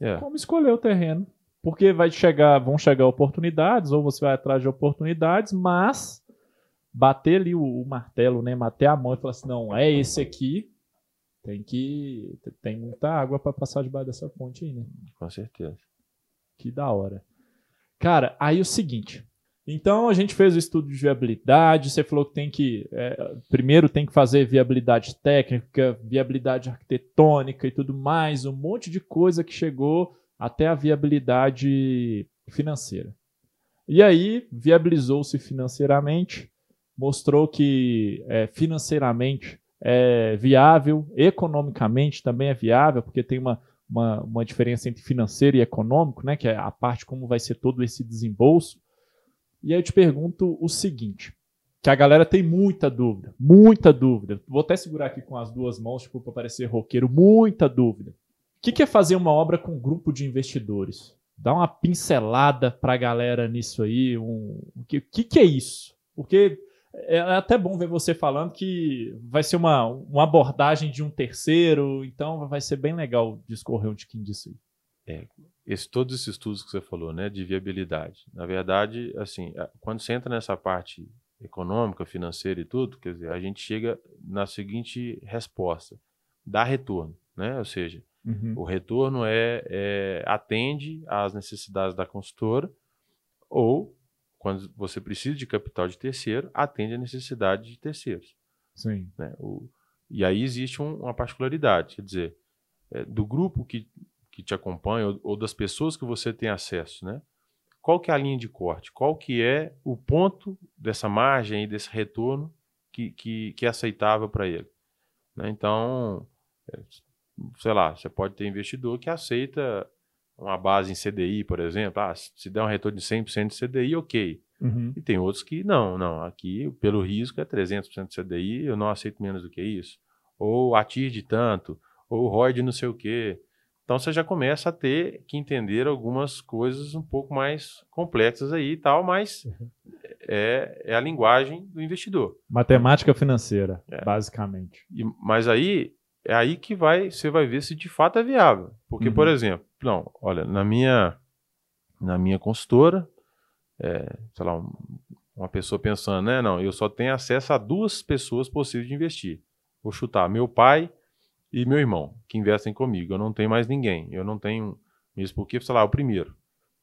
É. Como escolher o terreno. Porque vai chegar, vão chegar oportunidades, ou você vai atrás de oportunidades, mas bater ali o, o martelo, né, bater a mão e falar assim, não, é esse aqui, tem que. Tem muita água para passar debaixo dessa fonte aí, né? Com certeza. Que da hora. Cara, aí o seguinte. Então a gente fez o estudo de viabilidade. Você falou que tem que. É, primeiro tem que fazer viabilidade técnica, viabilidade arquitetônica e tudo mais, um monte de coisa que chegou até a viabilidade financeira. E aí viabilizou-se financeiramente, mostrou que é, financeiramente é viável, economicamente também é viável, porque tem uma, uma, uma diferença entre financeiro e econômico, né, que é a parte como vai ser todo esse desembolso. E aí eu te pergunto o seguinte, que a galera tem muita dúvida, muita dúvida. Vou até segurar aqui com as duas mãos, tipo, para parecer roqueiro, muita dúvida. O que, que é fazer uma obra com um grupo de investidores? Dá uma pincelada para a galera nisso aí. Um... O que, que, que é isso? Porque é, é até bom ver você falando que vai ser uma, uma abordagem de um terceiro, então vai ser bem legal discorrer um tiquinho disso aí. É, esse, todos esses estudos que você falou, né, de viabilidade. Na verdade, assim, quando você entra nessa parte econômica, financeira e tudo, quer dizer, a gente chega na seguinte resposta: dá retorno, né? Ou seja, uhum. o retorno é, é atende às necessidades da consultora ou quando você precisa de capital de terceiro, atende a necessidade de terceiros. Sim. Né? O, e aí existe um, uma particularidade, quer dizer, é, do grupo que, que te acompanha ou, ou, das pessoas que você tem acesso, né? Qual que é a linha de corte? Qual que é o ponto dessa margem e desse retorno que, que, que é aceitável para ele? Né? Então, é, sei lá, você pode ter investidor que aceita uma base em CDI, por exemplo, ah, se der um retorno de 100% de CDI, ok. Uhum. E tem outros que não, não, aqui pelo risco é 300% de CDI, eu não aceito menos do que isso. Ou ATIR de tanto, ou ROI de não sei o quê. Então você já começa a ter que entender algumas coisas um pouco mais complexas aí e tal, mas uhum. é, é a linguagem do investidor. Matemática financeira, é. basicamente. E, mas aí é aí que vai, você vai ver se de fato é viável. Porque, uhum. por exemplo, não, olha, na minha, na minha consultora, é, sei lá, um, uma pessoa pensando, né? Não, eu só tenho acesso a duas pessoas possíveis de investir. Vou chutar meu pai e meu irmão, que investem comigo. Eu não tenho mais ninguém. Eu não tenho, mesmo porque, sei lá, é o primeiro.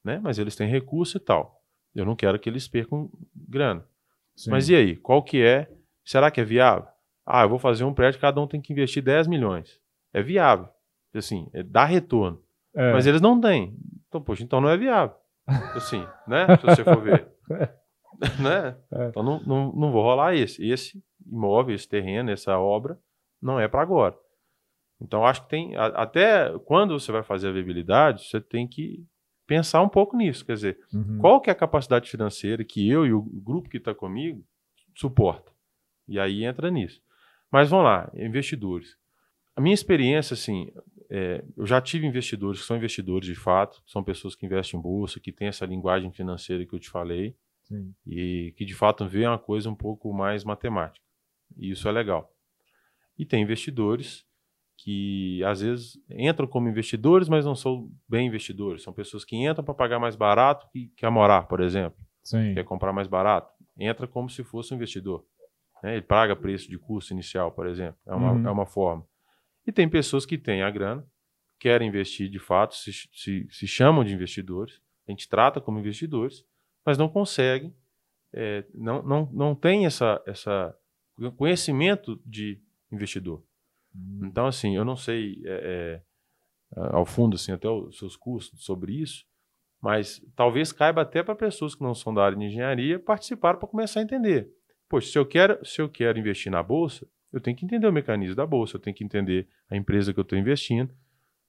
Né? Mas eles têm recurso e tal. Eu não quero que eles percam grana. Sim. Mas e aí? Qual que é? Será que é viável? Ah, eu vou fazer um prédio, cada um tem que investir 10 milhões. É viável. Assim, é, dá retorno. É. Mas eles não têm. Então, poxa, então não é viável. Assim, né? Se você for ver. né? É. Então não, não, não vou rolar esse. Esse imóvel, esse terreno, essa obra, não é para agora. Então acho que tem. Até quando você vai fazer a viabilidade, você tem que pensar um pouco nisso. Quer dizer, uhum. qual que é a capacidade financeira que eu e o grupo que está comigo suporta? E aí entra nisso. Mas vamos lá, investidores. A minha experiência, assim, é, eu já tive investidores que são investidores de fato, são pessoas que investem em bolsa, que têm essa linguagem financeira que eu te falei, Sim. e que de fato vê uma coisa um pouco mais matemática. E isso é legal. E tem investidores que às vezes entram como investidores, mas não são bem investidores. São pessoas que entram para pagar mais barato que quer morar, por exemplo. Sim. Quer comprar mais barato. Entra como se fosse um investidor. Né? Ele paga preço de custo inicial, por exemplo. É uma, uhum. é uma forma. E tem pessoas que têm a grana, querem investir de fato, se, se, se chamam de investidores, a gente trata como investidores, mas não conseguem, é, não, não, não tem essa, essa conhecimento de investidor. Uhum. Então, assim, eu não sei é, é, ao fundo assim, até os seus cursos sobre isso, mas talvez caiba até para pessoas que não são da área de engenharia participar para começar a entender. Poxa, se eu quero, se eu quero investir na bolsa, eu tenho que entender o mecanismo da bolsa, eu tenho que entender a empresa que eu estou investindo.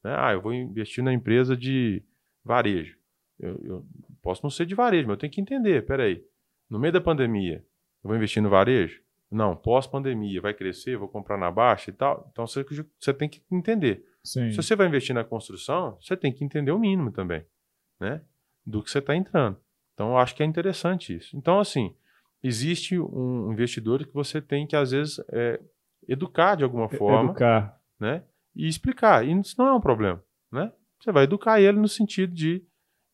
Né? Ah, eu vou investir na empresa de varejo. Eu, eu, posso não ser de varejo, mas eu tenho que entender. Peraí, no meio da pandemia, eu vou investir no varejo? Não, pós-pandemia, vai crescer, vou comprar na baixa e tal. Então você, você tem que entender. Sim. Se você vai investir na construção, você tem que entender o mínimo também, né? Do que você está entrando. Então eu acho que é interessante isso. Então, assim, existe um investidor que você tem que, às vezes, é, educar de alguma forma, Educar. né? E explicar. E isso não é um problema, né? Você vai educar ele no sentido de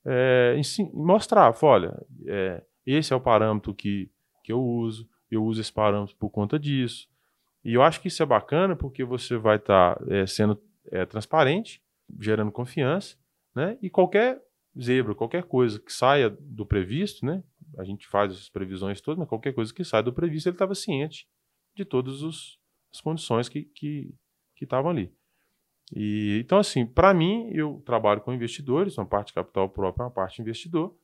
é, mostrar, olha, é, esse é o parâmetro que, que eu uso, eu uso esse parâmetro por conta disso. E eu acho que isso é bacana porque você vai estar sendo é, transparente, gerando confiança, né? E qualquer zebra, qualquer coisa que saia do previsto, né? A gente faz as previsões todas, mas qualquer coisa que saia do previsto, ele estava ciente de todas os- as condições que que que estavam ali. E então assim, para mim, eu trabalho com investidores, uma parte capital própria, uma parte investidor.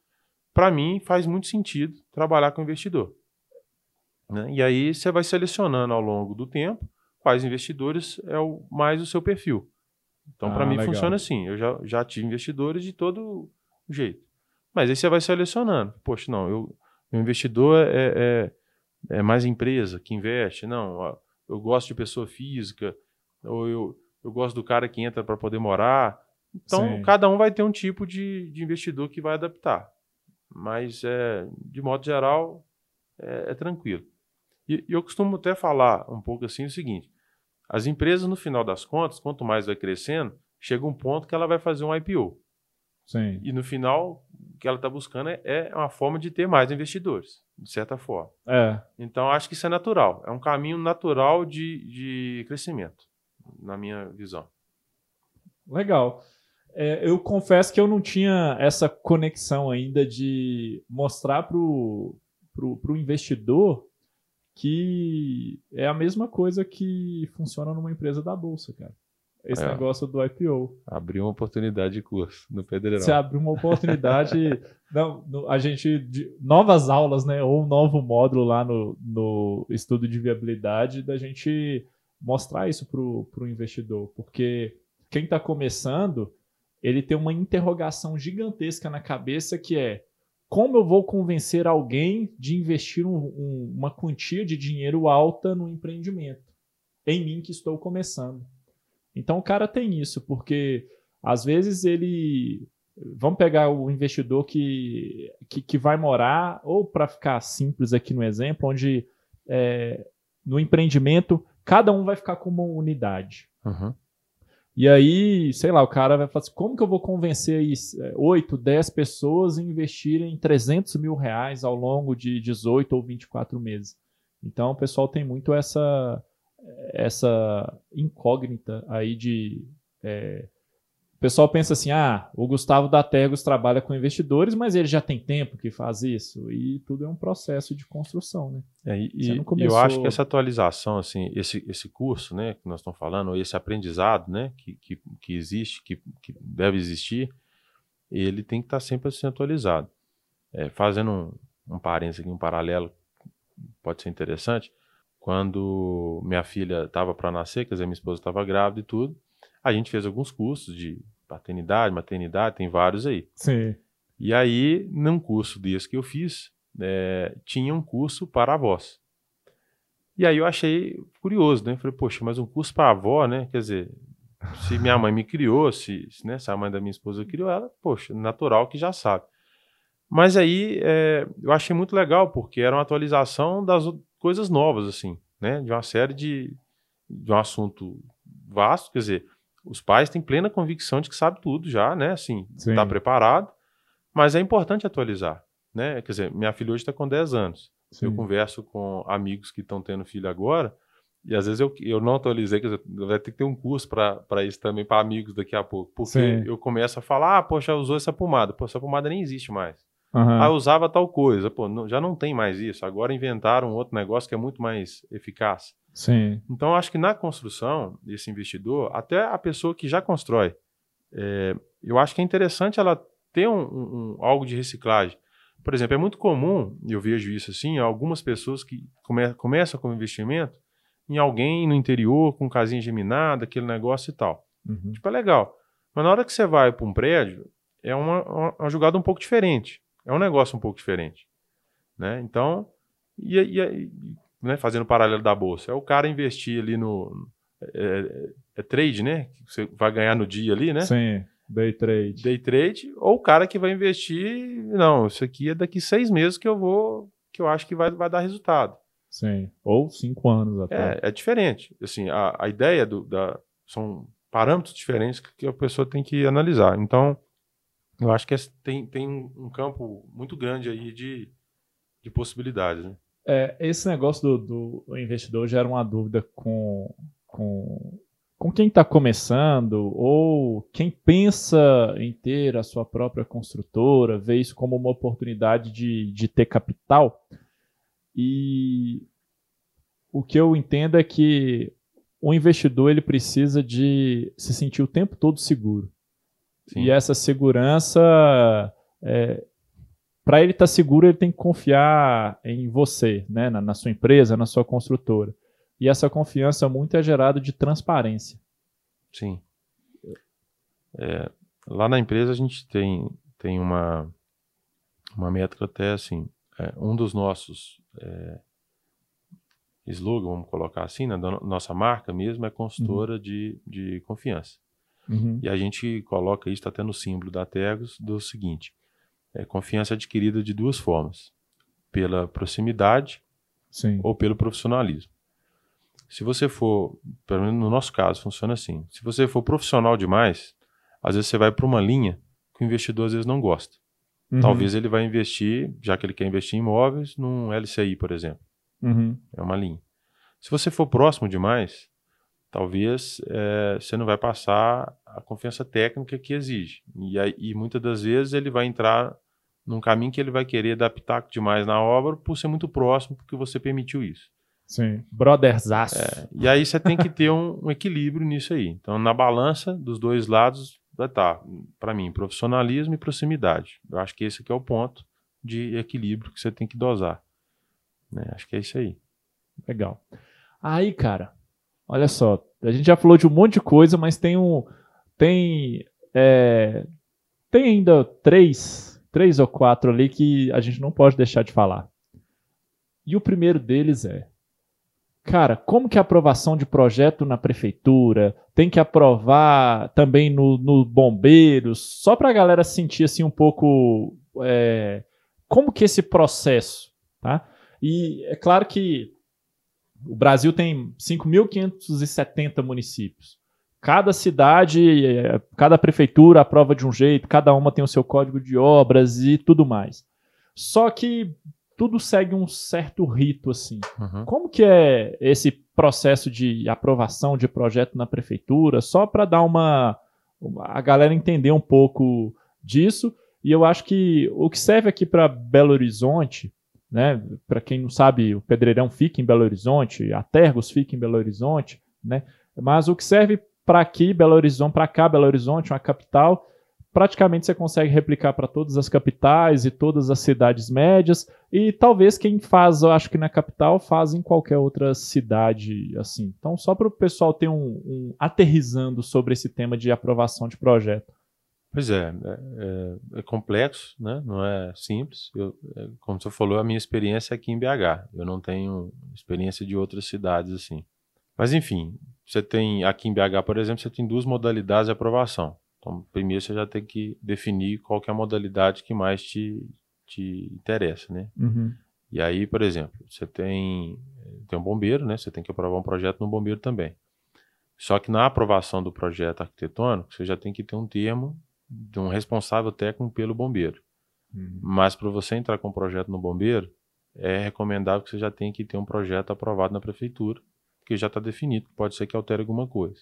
Para mim faz muito sentido trabalhar com investidor. né? E aí você vai selecionando ao longo do tempo quais investidores é o mais o seu perfil. Então, Ah, para mim, legal. funciona assim. Eu já, já tive investidores de todo jeito. Mas aí você vai selecionando. Poxa, não, eu, meu investidor é, é, é mais empresa que investe. Não, ó, eu gosto de pessoa física. Ou eu, eu gosto do cara que entra para poder morar. Então, Sim. cada um vai ter um tipo de, de investidor que vai adaptar. Mas, é, de modo geral, é, é tranquilo. E, e eu costumo até falar um pouco assim o seguinte: as empresas, no final das contas, quanto mais vai crescendo, chega um ponto que ela vai fazer um IPO. Sim. E no final, o que ela está buscando é, é uma forma de ter mais investidores, de certa forma. É. Então, acho que isso é natural. É um caminho natural de, de crescimento, na minha visão. Legal. É, eu confesso que eu não tinha essa conexão ainda de mostrar para o investidor que é a mesma coisa que funciona numa empresa da Bolsa, cara. Esse É. negócio do IPO. Abriu uma oportunidade de curso no Pedreirão. Você abre uma oportunidade. não, no- a gente. de- novas aulas, né? Ou um novo módulo lá no, no estudo de viabilidade da gente mostrar isso para o investidor. Porque quem está começando, ele tem uma interrogação gigantesca na cabeça que é como eu vou convencer alguém de investir um- um- uma quantia de dinheiro alta no empreendimento? Em mim que estou começando. Então o cara tem isso, porque às vezes ele. Vamos pegar o investidor que, que, que vai morar, ou para ficar simples aqui no exemplo, onde é, no empreendimento cada um vai ficar com uma unidade. Uhum. E aí, sei lá, o cara vai falar assim: como que eu vou convencer aí, é, 8, 10 pessoas a investirem 300 mil reais ao longo de 18 ou 24 meses? Então, o pessoal tem muito essa, essa incógnita aí de. é, o pessoal pensa assim: ah, o Gustavo da Tegos trabalha com investidores, mas ele já tem tempo que faz isso. E tudo é um processo de construção, né? É, e, começou- eu acho que essa atualização, assim, esse, esse curso, né, que nós estamos falando, esse aprendizado, né, que, que, que existe, que, que deve existir, ele tem que estar sempre assim atualizado. É, fazendo um, um parênteses aqui, um paralelo, pode ser interessante. Quando minha filha estava para nascer, quer dizer, minha esposa estava grávida e tudo, a gente fez alguns cursos de paternidade, maternidade, tem vários aí. Sim. E aí, num curso desse que eu fiz, é, tinha um curso para avós. E aí eu achei curioso, né? Falei, poxa, mas um curso para avó, né? Quer dizer, se minha mãe me criou, se, né, se a mãe da minha esposa criou ela, poxa, natural que já sabe. Mas aí é, eu achei muito legal, porque era uma atualização das coisas novas, assim, né? De uma série de, de um assunto vasto, quer dizer, os pais têm plena convicção de que sabe tudo já, né? Assim, Sim. está preparado, mas é importante atualizar, né? Quer dizer, minha filha hoje está com 10 anos. Eu Sim. converso com amigos que estão tendo filho agora, e às vezes eu, eu não atualizei, quer dizer, vai ter que ter um curso para isso também, para amigos daqui a pouco. Porque Sim. eu começo a falar, ah, poxa, usou essa pomada. Pô, essa pomada nem existe mais. Aham. Ah, eu usava tal coisa. Pô, não- já não tem mais isso. Agora inventaram outro negócio que é muito mais eficaz. Sim. Então, acho que na construção, esse investidor, até a pessoa que já constrói, é, eu acho que é interessante ela ter um, um- algo de reciclagem. Por exemplo, é muito comum, eu vejo isso assim, algumas pessoas que come, começam com investimento em alguém no interior, com casinha geminada, aquele negócio e tal. Uhum. Tipo, é legal. Mas na hora que você vai para um prédio, é uma, uma, uma jogada um pouco diferente. É um negócio um pouco diferente. Né? Então, e, e- né, fazendo o paralelo da bolsa, é o cara investir ali no. É, é trade, né? Você vai ganhar no dia ali, né? Sim. Day trade. Day trade, ou o cara que vai investir. Não, isso aqui é daqui seis meses que eu vou. que eu acho que vai, vai dar resultado. Sim. Ou cinco anos até. É, é diferente. Assim, a, a ideia do, da. São parâmetros diferentes que a pessoa tem que analisar. Então, eu acho que tem, tem um campo muito grande aí de, de possibilidades. Né? É, esse negócio do, do investidor gera uma dúvida com, com, com quem está começando ou quem pensa em ter a sua própria construtora, vê isso como uma oportunidade de, de ter capital. E o que eu entendo é que o investidor ele precisa de se sentir o tempo todo seguro. Sim. E essa segurança, é, para ele estar tá seguro, ele tem que confiar em você, né? na, na sua empresa, na sua construtora. E essa confiança muito é gerada de transparência. Sim. É, lá na empresa a gente tem, tem uma, uma métrica até assim. É, um dos nossos é, slogan, vamos colocar assim, né, da nossa marca mesmo, é consultora uhum. de, de confiança. Uhum. E a gente coloca isso até no símbolo da Tegos do seguinte: é confiança adquirida de duas formas, pela proximidade Sim. ou pelo profissionalismo. Se você for, pelo menos no nosso caso, funciona assim. Se você for profissional demais, às vezes você vai para uma linha que o investidor às vezes não gosta. Uhum. Talvez ele vai investir, já que ele quer investir em imóveis, num LCI, por exemplo. Uhum. É uma linha. Se você for próximo demais, talvez é, você não vai passar a confiança técnica que exige. E, aí, e muitas das vezes ele vai entrar num caminho que ele vai querer adaptar demais na obra por ser muito próximo, porque você permitiu isso. Sim, brotherzaço. É, e aí você tem que ter um, um, equilíbrio nisso aí. Então, na balança dos dois lados, vai estar, tá, para mim, profissionalismo e proximidade. Eu acho que esse aqui é o ponto de equilíbrio que você tem que dosar. Né? Acho que é isso aí. Legal. Aí, cara, olha só, a gente já falou de um monte de coisa, mas tem um. Tem. É, tem ainda três, três ou quatro ali que a gente não pode deixar de falar. E o primeiro deles é. Cara, como que a aprovação de projeto na prefeitura tem que aprovar também no, no bombeiros, só para a galera sentir assim um pouco é, como que esse processo, tá? E é claro que o Brasil tem 5.570 municípios. Cada cidade, é, cada prefeitura aprova de um jeito, cada uma tem o seu código de obras e tudo mais. Só que tudo segue um certo rito assim. Uhum. Como que é esse processo de aprovação de projeto na prefeitura? Só para dar uma a galera entender um pouco disso. E eu acho que o que serve aqui para Belo Horizonte né? Para quem não sabe, o Pedreirão fica em Belo Horizonte, a Tergos fica em Belo Horizonte, né? Mas o que serve para aqui, Belo Horizonte, para cá, Belo Horizonte, uma capital, praticamente você consegue replicar para todas as capitais e todas as cidades médias e talvez quem faz, eu acho que na capital, faz em qualquer outra cidade assim. Então, só para o pessoal ter um, um aterrizando sobre esse tema de aprovação de projeto. Pois é, é, é, é, complexo, né? não é simples. Eu, é, como você falou, a minha experiência é aqui em BH. Eu não tenho experiência de outras cidades assim. Mas enfim, você tem aqui em BH, por exemplo, você tem duas modalidades de aprovação. Então, primeiro você já tem que definir qual que é a modalidade que mais te, te interessa, né? Uhum. E aí, por exemplo, você tem, tem um bombeiro, né? Você tem que aprovar um projeto no bombeiro também. Só que na aprovação do projeto arquitetônico, você já tem que ter um termo de um responsável técnico pelo bombeiro. Uhum. Mas para você entrar com um projeto no bombeiro, é recomendável que você já tenha que ter um projeto aprovado na prefeitura, porque já está definido, pode ser que altere alguma coisa.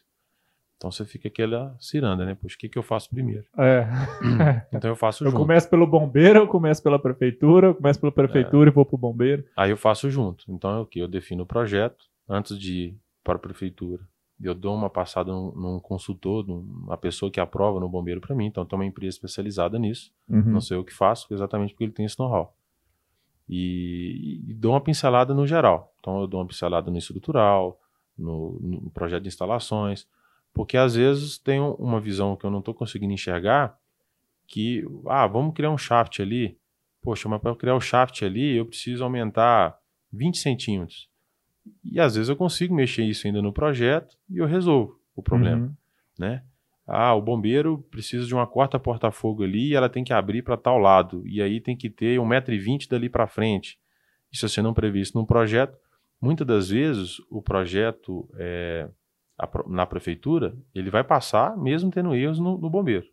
Então você fica aquela ciranda, né? Poxa, o que, que eu faço primeiro? É. então eu faço eu junto. Eu começo pelo bombeiro, eu começo pela prefeitura, eu começo pela prefeitura é. e vou para o bombeiro. Aí eu faço junto. Então é o que? Eu defino o projeto antes de ir para a prefeitura eu dou uma passada num, num consultor, numa pessoa que aprova no bombeiro para mim. Então, tem uma empresa especializada nisso. Uhum. Não sei o que faço, exatamente porque ele tem esse know-how. E, e, dou uma pincelada no geral. Então, eu dou uma pincelada no estrutural, no, no projeto de instalações, porque às vezes tem uma visão que eu não estou conseguindo enxergar, que, ah, vamos criar um shaft ali. Poxa, mas para criar o shaft ali, eu preciso aumentar 20 centímetros. E às vezes eu consigo mexer isso ainda no projeto e eu resolvo o problema, uhum. né? Ah, o bombeiro precisa de uma quarta porta-fogo ali e ela tem que abrir para tal lado. E aí tem que ter 1,20m dali para frente. Isso você não previsto no projeto, muitas das vezes o projeto é, na prefeitura ele vai passar mesmo tendo erros no, no bombeiro,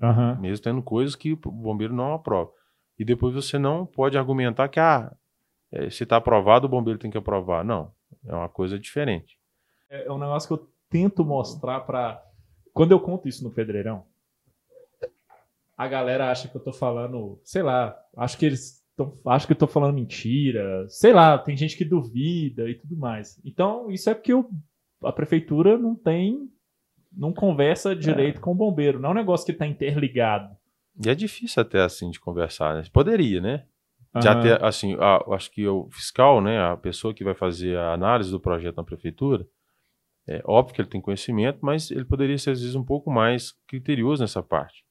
uhum. mesmo tendo coisas que o bombeiro não aprova. E depois você não pode argumentar que ah, é, se está aprovado o bombeiro tem que aprovar. Não, é uma coisa diferente. É, é um negócio que eu tento mostrar para quando eu conto isso no Pedreirão, a galera acha que eu tô falando, sei lá, acho que eles tão, acho que eu tô falando mentira, sei lá, tem gente que duvida e tudo mais. Então, isso é porque eu, a prefeitura não tem, não conversa direito é. com o bombeiro, não é um negócio que tá interligado. E é difícil até assim de conversar, né? Poderia, né? Já ter, assim, a, acho que o fiscal, né, a pessoa que vai fazer a análise do projeto na prefeitura, é óbvio que ele tem conhecimento, mas ele poderia ser às vezes um pouco mais criterioso nessa parte.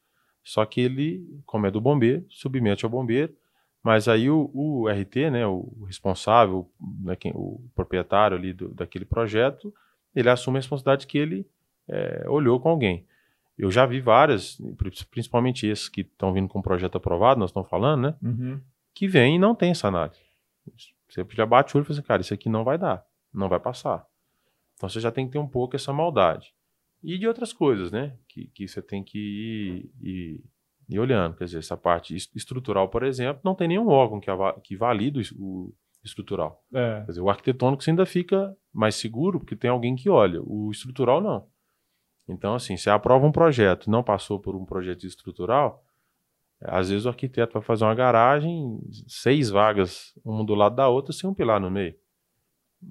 Só que ele, como é do bombeiro, submete ao bombeiro, mas aí o, o RT, né, o responsável, né, quem, o proprietário ali do, daquele projeto, ele assume a responsabilidade que ele é, olhou com alguém. Eu já vi várias, principalmente esses que estão vindo com o projeto aprovado, nós estamos falando, né? Uhum. Que vem e não tem essa análise. Você já bate o olho e fala assim, cara, isso aqui não vai dar, não vai passar. Então você já tem que ter um pouco essa maldade. E de outras coisas, né? Que, que você tem que ir, ir, ir olhando. Quer dizer, essa parte estrutural, por exemplo, não tem nenhum órgão que, que valida o estrutural. É. Quer dizer, o arquitetônico você ainda fica mais seguro, porque tem alguém que olha. O estrutural, não. Então, assim, se aprova um projeto não passou por um projeto estrutural, às vezes o arquiteto vai fazer uma garagem, seis vagas, uma do lado da outra, sem um pilar no meio.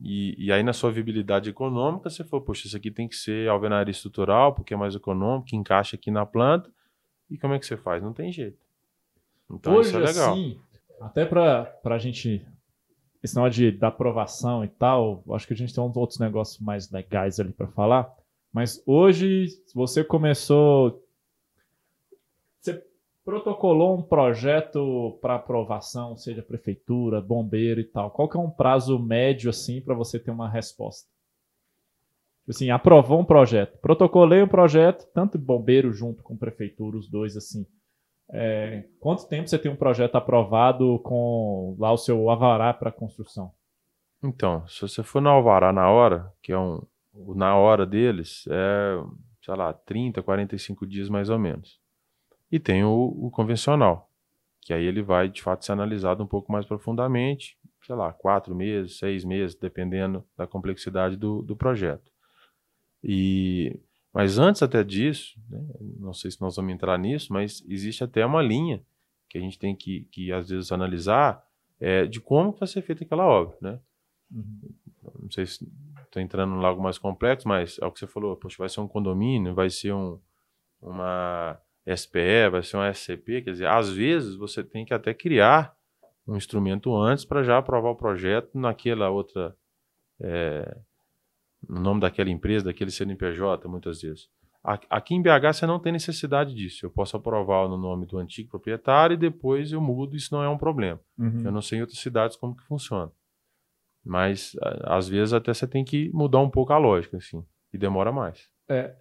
E, e, aí, na sua viabilidade econômica, você falou, poxa, isso aqui tem que ser alvenaria estrutural, porque é mais econômico, que encaixa aqui na planta. E como é que você faz? Não tem jeito. Então, Hoje, isso é legal. Assim, até para a gente. Esse negócio de, da aprovação e tal, acho que a gente tem uns outros negócios mais legais ali para falar. Mas hoje, você começou. Protocolou um projeto para aprovação, seja prefeitura, bombeiro e tal, qual que é um prazo médio assim para você ter uma resposta? Assim, aprovou um projeto, protocolei um projeto, tanto bombeiro junto com prefeitura, os dois assim. É, quanto tempo você tem um projeto aprovado com lá o seu alvará para construção? Então, se você for no alvará na hora, que é um na hora deles, é, sei lá, 30, 45 dias mais ou menos. E tem o, o, convencional, que aí ele vai de fato ser analisado um pouco mais profundamente, sei lá, quatro meses, seis meses, dependendo da complexidade do, do projeto. E, mas antes até disso, né, não sei se nós vamos entrar nisso, mas existe até uma linha que a gente tem que, que às vezes analisar é, de como vai ser feita aquela obra, né? Uhum. Não sei se estou entrando em algo mais complexo, mas é o que você falou, poxa, vai ser um condomínio, vai ser um, uma SPE, vai ser um SCP, quer dizer, às vezes você tem que até criar um instrumento antes para já aprovar o projeto naquela outra, é, no nome daquela empresa, daquele CNPJ, muitas vezes. Aqui em BH você não tem necessidade disso. Eu posso aprovar no nome do antigo proprietário e depois eu mudo, isso não é um problema. Uhum. Eu não sei em outras cidades como que funciona. Mas às vezes até você tem que mudar um pouco a lógica, assim, e demora mais. É,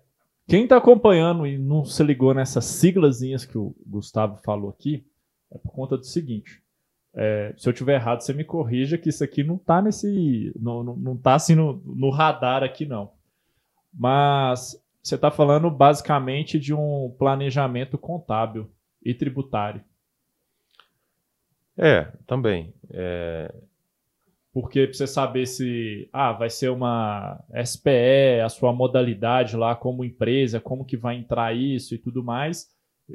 quem está acompanhando e não se ligou nessas siglazinhas que o Gustavo falou aqui, é por conta do seguinte. É, se eu tiver errado, você me corrija que isso aqui não está nesse. Não, não, não tá assim no, no radar aqui, não. Mas você está falando basicamente de um planejamento contábil e tributário. É, também. É, porque para você saber se ah, vai ser uma SPE, a sua modalidade lá como empresa, como que vai entrar isso e tudo mais,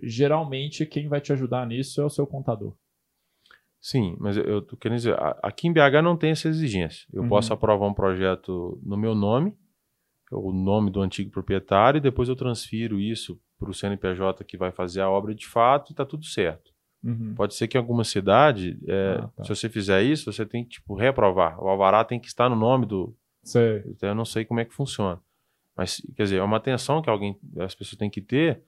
geralmente quem vai te ajudar nisso é o seu contador. Sim, mas eu tô querendo dizer, aqui em BH não tem essa exigência. Eu uhum. posso aprovar um projeto no meu nome, o nome do antigo proprietário, e depois eu transfiro isso para o CNPJ que vai fazer a obra de fato e está tudo certo. Uhum. Pode ser que em alguma cidade, é, ah, tá. se você fizer isso, você tem que tipo, reprovar. O alvará tem que estar no nome do. Sei. Então, eu não sei como é que funciona. Mas, quer dizer, é uma atenção que alguém, as pessoas têm que ter,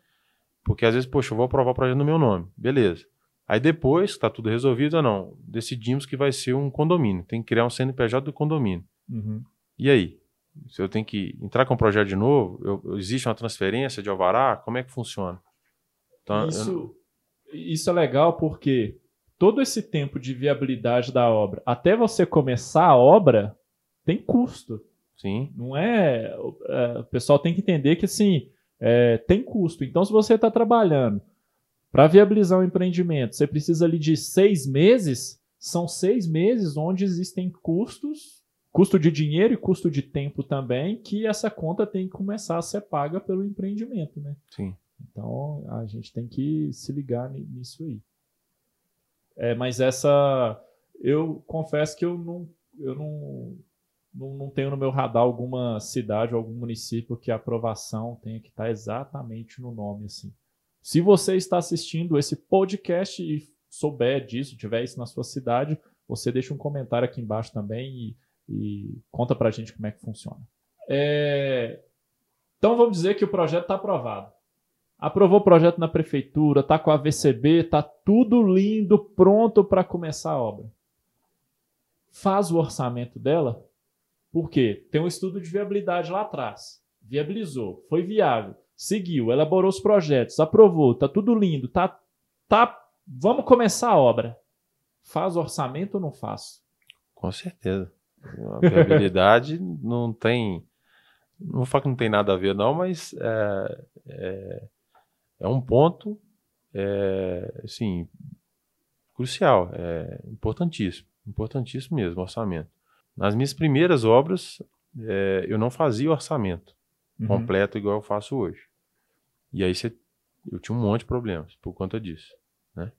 porque às vezes, poxa, eu vou aprovar o projeto no meu nome. Beleza. Aí depois, está tudo resolvido ou não, decidimos que vai ser um condomínio. Tem que criar um CNPJ do condomínio. Uhum. E aí? Se eu tenho que entrar com o projeto de novo, eu, existe uma transferência de alvará? Como é que funciona? Então, Isso, eu, isso é legal porque todo esse tempo de viabilidade da obra, até você começar a obra, tem custo. Sim. Não é, é. O pessoal tem que entender que assim é, tem custo. Então, se você está trabalhando para viabilizar um empreendimento, você precisa ali de seis meses. São seis meses onde existem custos, custo de dinheiro e custo de tempo também, que essa conta tem que começar a ser paga pelo empreendimento, né? Sim. Então a gente tem que se ligar nisso aí. É, mas essa, eu confesso que eu não, eu não não, não tenho no meu radar alguma cidade ou algum município que a aprovação tenha que estar exatamente no nome assim. Se você está assistindo esse podcast e souber disso, tiver isso na sua cidade, você deixa um comentário aqui embaixo também e, e conta pra gente como é que funciona. É... Então vamos dizer que o projeto está aprovado. Aprovou o projeto na prefeitura, está com a VCB, está tudo lindo, pronto para começar a obra. Faz o orçamento dela, por quê? Tem um estudo de viabilidade lá atrás. Viabilizou, foi viável, seguiu, elaborou os projetos, aprovou, tá tudo lindo, tá, tá. Vamos começar a obra. Faz orçamento ou não faz? Com certeza. A viabilidade não tem. Não vou falar que não tem nada a ver, não, mas é, é, é um ponto é, assim, crucial, é importantíssimo. Importantíssimo mesmo, orçamento. Nas minhas primeiras obras, é, eu não fazia orçamento uhum. completo igual eu faço hoje. E aí cê, eu tinha um monte de problemas por conta disso, né?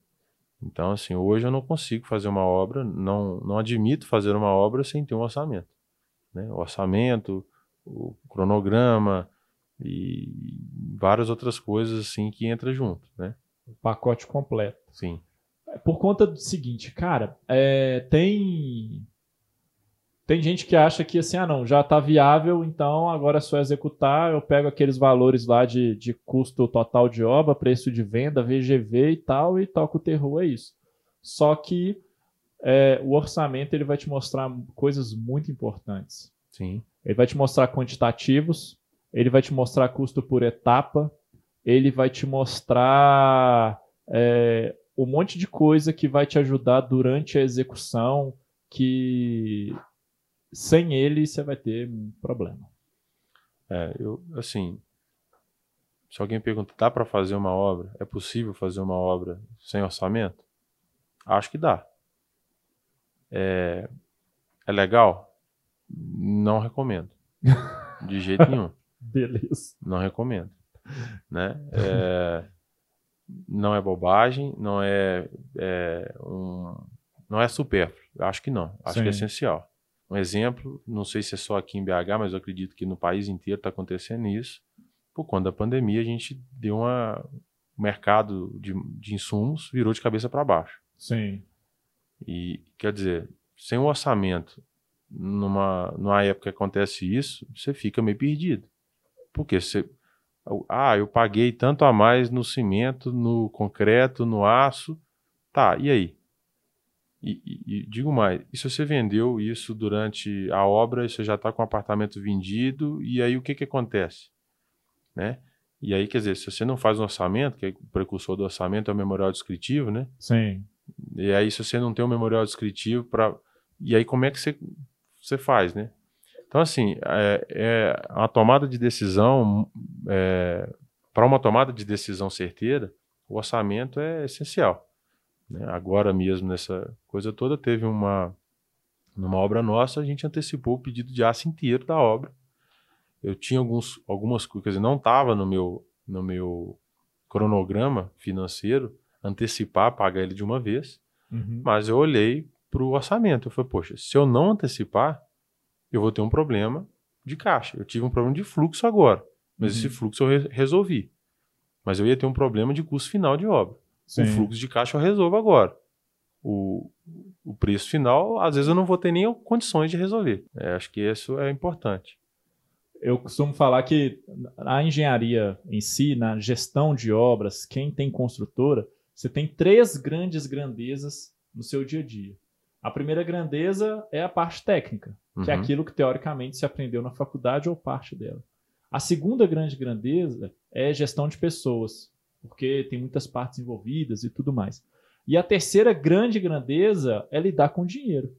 Então, assim, hoje eu não consigo fazer uma obra, não, não admito fazer uma obra sem ter um orçamento. Né? O orçamento, o cronograma e várias outras coisas assim que entra junto, né? O pacote completo. Sim. Por conta do seguinte, cara, é, tem tem gente que acha que assim, ah não, já está viável, então agora é só executar, eu pego aqueles valores lá de, de custo total de obra, preço de venda, VGV e tal, e toco o terror, é isso. Só que é, o orçamento ele vai te mostrar coisas muito importantes. Sim. Ele vai te mostrar quantitativos, ele vai te mostrar custo por etapa, ele vai te mostrar é, um monte de coisa que vai te ajudar durante a execução, que sem ele você vai ter um problema. É, eu, assim, se alguém pergunta, dá para fazer uma obra? É possível fazer uma obra sem orçamento? Acho que dá. É, é legal? Não recomendo. De jeito nenhum. Beleza. Não recomendo. Né? É, não é bobagem, não é, é um, não é supérfluo. Acho que não. Acho Sim. que é essencial. Um exemplo, não sei se é só aqui em BH, mas eu acredito que no país inteiro está acontecendo isso. Por conta da pandemia, a gente deu uma. O mercado de, de insumos virou de cabeça para baixo. Sim. E, quer dizer, sem um orçamento, numa, numa época que acontece isso, você fica meio perdido. Porque você. Ah, eu paguei tanto a mais no cimento, no concreto, no aço. Tá, e aí? E, e, e, digo mais, e se você vendeu isso durante a obra, você já está com o apartamento vendido, e aí o que, que acontece? Né? E aí, quer dizer, se você não faz um orçamento, que é o precursor do orçamento é o memorial descritivo, né? Sim. E aí, se você não tem um memorial descritivo, para e aí como é que você, você faz, né? Então, assim, é, é a tomada de decisão, é, para uma tomada de decisão certeira, o orçamento é essencial. Né? Agora mesmo, nessa coisa toda, teve uma. Numa obra nossa, a gente antecipou o pedido de aço inteiro da obra. Eu tinha alguns, algumas coisas, quer dizer, não estava no meu, no meu cronograma financeiro antecipar, pagar ele de uma vez, uhum. mas eu olhei para o orçamento. Eu falei, poxa, se eu não antecipar, eu vou ter um problema de caixa. Eu tive um problema de fluxo agora, mas uhum. esse fluxo eu re resolvi. Mas eu ia ter um problema de custo final de obra. Sim. O fluxo de caixa eu resolvo agora. O, o preço final, às vezes eu não vou ter nem condições de resolver. É, acho que isso é importante. Eu costumo falar que a engenharia em si, na gestão de obras, quem tem construtora, você tem três grandes grandezas no seu dia a dia. A primeira grandeza é a parte técnica, uhum. que é uhum. aquilo que teoricamente se aprendeu na faculdade ou parte dela. A segunda grande grandeza é gestão de pessoas, porque tem muitas partes envolvidas e tudo mais. E a terceira grande grandeza é lidar com dinheiro.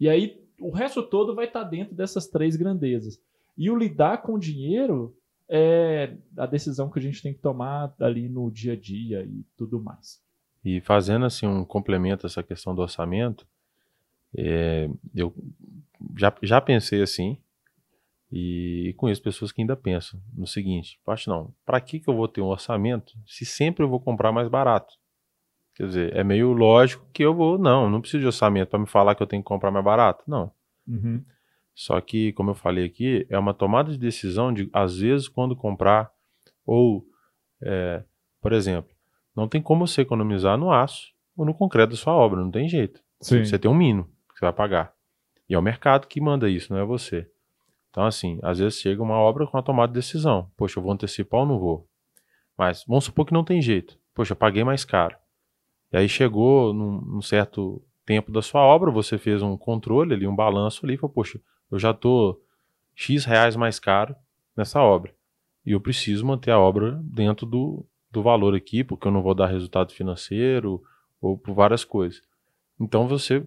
E aí o resto todo vai estar tá dentro dessas três grandezas. E o lidar com dinheiro é a decisão que a gente tem que tomar ali no dia a dia e tudo mais. E fazendo assim um complemento a essa questão do orçamento, é, eu já, já pensei assim, e conheço pessoas que ainda pensam no seguinte: acho não, para que, que eu vou ter um orçamento se sempre eu vou comprar mais barato? Quer dizer, é meio lógico que eu vou, não, não preciso de orçamento para me falar que eu tenho que comprar mais barato. Não. Uhum. Só que, como eu falei aqui, é uma tomada de decisão de, às vezes, quando comprar, ou, é, por exemplo, não tem como você economizar no aço ou no concreto da sua obra, não tem jeito. Sim. Você tem um mínimo que você vai pagar. E é o mercado que manda isso, não é você. Então, assim, às vezes chega uma obra com a tomada de decisão. Poxa, eu vou antecipar ou não vou? Mas vamos supor que não tem jeito. Poxa, eu paguei mais caro. E aí chegou num, num certo tempo da sua obra, você fez um controle ali, um balanço ali, e falou, poxa, eu já estou X reais mais caro nessa obra. E eu preciso manter a obra dentro do, do valor aqui, porque eu não vou dar resultado financeiro ou por várias coisas. Então você,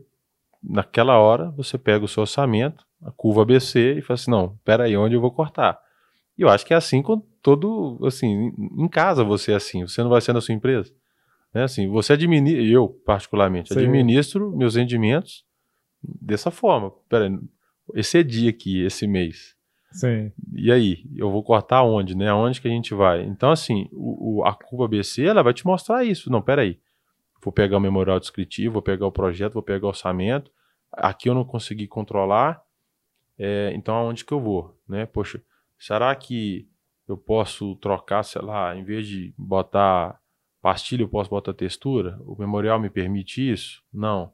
naquela hora, você pega o seu orçamento, a curva ABC e fala assim, não, espera aí, onde eu vou cortar? E eu acho que é assim com todo, assim, em casa você é assim, você não vai ser na sua empresa. Né? Assim, você administra, eu particularmente, Sim. administro meus rendimentos dessa forma. Pera aí, excedi aqui esse mês. Sim. E aí, eu vou cortar onde, né? Aonde que a gente vai? Então, assim, o, o, a curva BC, ela vai te mostrar isso. Não, peraí. Vou pegar o memorial descritivo, vou pegar o projeto, vou pegar o orçamento. Aqui eu não consegui controlar. É, então, aonde que eu vou? Né? Poxa, será que eu posso trocar, sei lá, em vez de botar pastilha, eu posso botar textura? O memorial me permite isso? Não.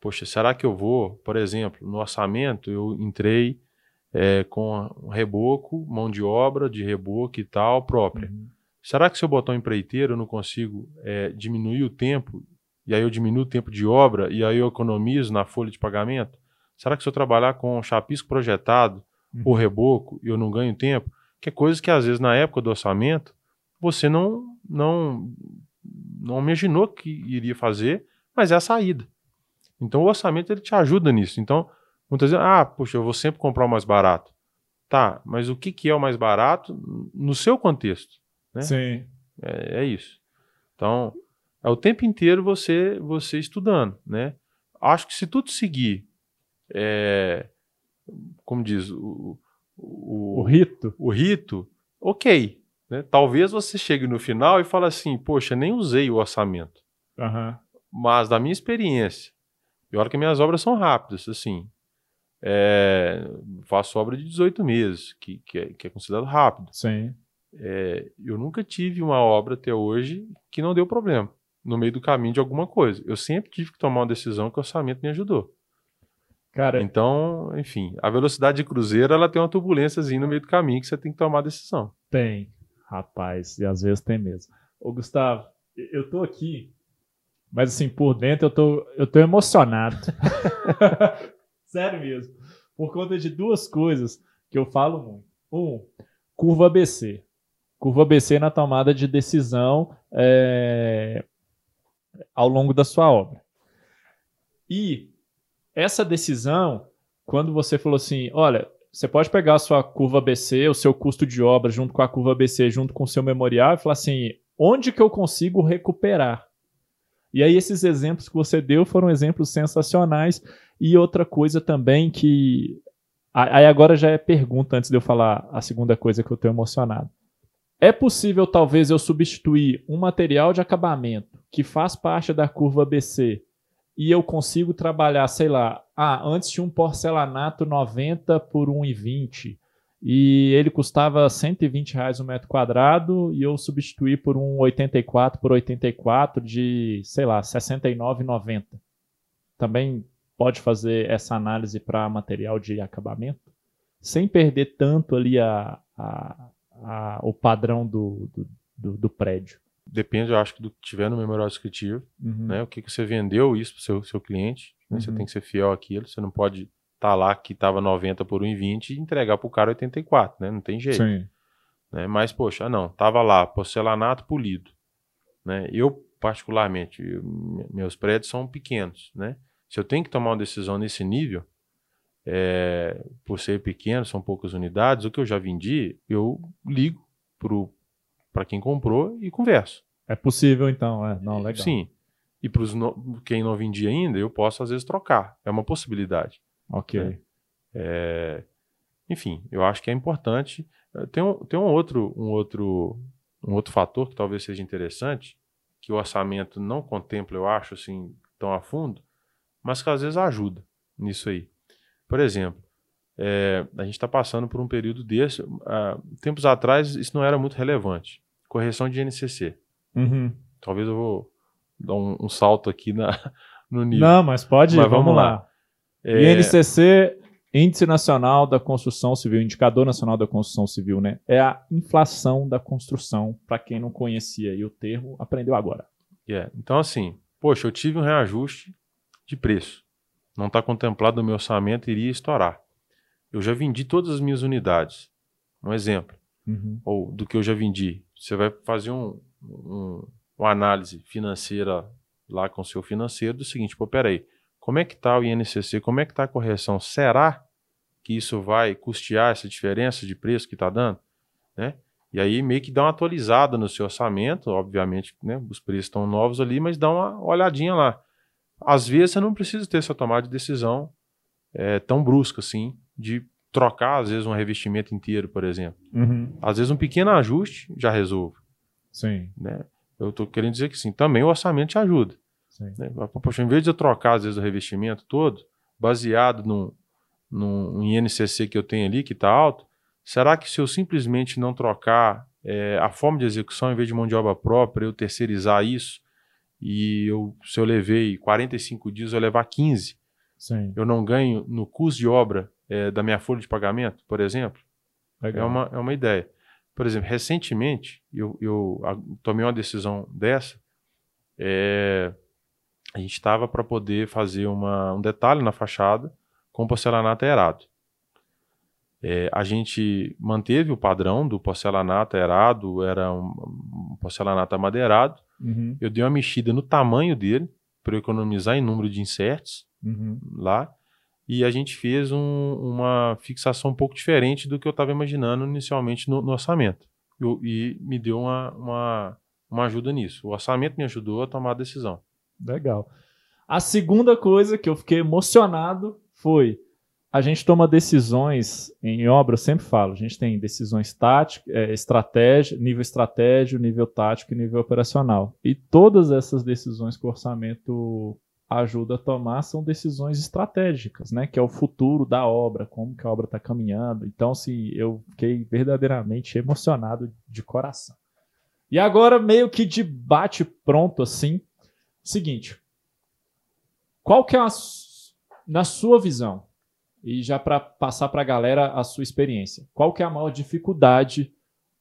Poxa, será que eu vou, por exemplo, no orçamento eu entrei é, com reboco, mão de obra de reboco e tal própria. Uhum. Será que se eu botar um empreiteiro eu não consigo é, diminuir o tempo e aí eu diminuo o tempo de obra e aí eu economizo na folha de pagamento? Será que se eu trabalhar com chapisco projetado uhum. ou reboco eu não ganho tempo? Que é coisa que às vezes na época do orçamento você não não não imaginou que iria fazer, mas é a saída. Então o orçamento ele te ajuda nisso. Então, muitas vezes, ah, puxa, eu vou sempre comprar o mais barato. Tá, mas o que, que é o mais barato no seu contexto? Né? Sim. É, é isso. Então, é o tempo inteiro você você estudando, né? Acho que se tudo seguir, é, como diz o, o, o rito, o rito, ok. Né? Talvez você chegue no final e fale assim, poxa, nem usei o orçamento. Uhum. Mas da minha experiência, e olha que minhas obras são rápidas, assim. É, faço obra de 18 meses, que, que, é, que é considerado rápido. Sim. É, eu nunca tive uma obra até hoje que não deu problema no meio do caminho de alguma coisa. Eu sempre tive que tomar uma decisão que o orçamento me ajudou. Cara, então, enfim, a velocidade de cruzeiro ela tem uma turbulênciazinha no meio do caminho que você tem que tomar a decisão. Tem, rapaz, e às vezes tem mesmo. Ô, Gustavo, eu tô aqui mas assim, por dentro eu tô, eu tô emocionado. Sério mesmo. Por conta de duas coisas que eu falo muito. Um, curva ABC. Curva ABC na tomada de decisão é, ao longo da sua obra. E essa decisão, quando você falou assim, olha, você pode pegar a sua curva ABC, o seu custo de obra junto com a curva ABC, junto com o seu memorial e falar assim, onde que eu consigo recuperar? E aí esses exemplos que você deu foram exemplos sensacionais. E outra coisa também que. Aí agora já é pergunta antes de eu falar a segunda coisa que eu estou emocionado. É possível talvez eu substituir um material de acabamento que faz parte da curva BC e eu consigo trabalhar, sei lá, ah, antes tinha um porcelanato 90 por 1,20 e ele custava 120 reais o um metro quadrado e eu substituí por um 84 por 84 de, sei lá, 69,90. Também pode fazer essa análise para material de acabamento sem perder tanto ali a, a, a o padrão do, do, do, do, prédio. Depende, eu acho, do que tiver no memorial descritivo, uhum. né? O que, que você vendeu isso para o seu, seu cliente. Né? Uhum. Você tem que ser fiel àquilo, você não pode tá lá que estava 90 por 1,20 e entregar para o cara 84, né? Não tem jeito. Sim. Né? Mas, poxa, não, tava lá, porcelanato polido. Né? Eu, particularmente, eu, meus prédios são pequenos, né? Se eu tenho que tomar uma decisão nesse nível, é, por ser pequeno, são poucas unidades, o que eu já vendi, eu ligo para quem comprou e converso. É possível, então, é. Não, legal. Sim. E para quem não vendia ainda, eu posso, às vezes, trocar. É uma possibilidade. Ok. Né? É... Enfim, eu acho que é importante. Tem um, tem um outro, um outro, um outro fator que talvez seja interessante, que o orçamento não contempla, eu acho, assim, tão a fundo, mas que às vezes ajuda nisso aí. Por exemplo, é, a gente está passando por um período desse. Uh, tempos atrás, isso não era muito relevante. Correção de NCC. Uhum. Talvez eu vou dar um, um, salto aqui na, no nível. Não, mas pode ir, mas vamos, vamos lá. lá. É... INCC, Índice Nacional da Construção Civil, Indicador Nacional da Construção Civil, né? É a inflação da construção. Para quem não conhecia aí o termo, aprendeu agora. Yeah. Então, assim, poxa, eu tive um reajuste de preço. Não está contemplado no meu orçamento, iria estourar. Eu já vendi todas as minhas unidades. Um exemplo. Uhum. Ou do que eu já vendi. Você vai fazer um, um, uma análise financeira lá com o seu financeiro do seguinte, pô, peraí, como é que está o INCC, como é que está a correção? Será que isso vai custear essa diferença de preço que está dando? Né? E aí meio que dá uma atualizada no seu orçamento, obviamente, né, os preços estão novos ali, mas dá uma olhadinha lá. Às vezes você não precisa ter essa tomada de decisão é, tão brusca assim, de trocar às vezes um revestimento inteiro, por exemplo. Uhum. Às vezes um pequeno ajuste já resolve. Sim. Né? Eu estou querendo dizer que sim, também o orçamento te ajuda. Né? Poxa, em vez de eu trocar, às vezes, o revestimento todo, baseado num, num INCC que eu tenho ali, que está alto, será que se eu simplesmente não trocar é, a forma de execução, em vez de mão de obra própria, eu terceirizar isso, e eu, se eu levei 45 dias, eu levar 15, Sim. eu não ganho no custo de obra é, da minha folha de pagamento, por exemplo? Legal. É uma, é uma ideia. Por exemplo, recentemente, eu, eu tomei uma decisão dessa, é, a gente estava para poder fazer uma, um detalhe na fachada com porcelanato aerado. É, a gente manteve o padrão do porcelanato aerado, era um, um porcelanato amadeirado. Uhum. Eu dei uma mexida no tamanho dele para economizar em número de inserts uhum. lá. E a gente fez um, uma fixação um pouco diferente do que eu estava imaginando inicialmente no, no orçamento. Eu, e me deu uma, uma, uma ajuda nisso. O orçamento me ajudou a tomar a decisão. Legal. A segunda coisa que eu fiquei emocionado foi a gente toma decisões em obra, eu sempre falo, a gente tem decisões táticas, é, estratégia, nível estratégia, nível tático e nível operacional. E todas essas decisões que o orçamento ajuda a tomar são decisões estratégicas, né? Que é o futuro da obra, como que a obra está caminhando. Então, assim, eu fiquei verdadeiramente emocionado de coração. E agora, meio que de bate pronto, assim, Seguinte, qual que é a, na sua visão e já para passar para a galera a sua experiência, qual que é a maior dificuldade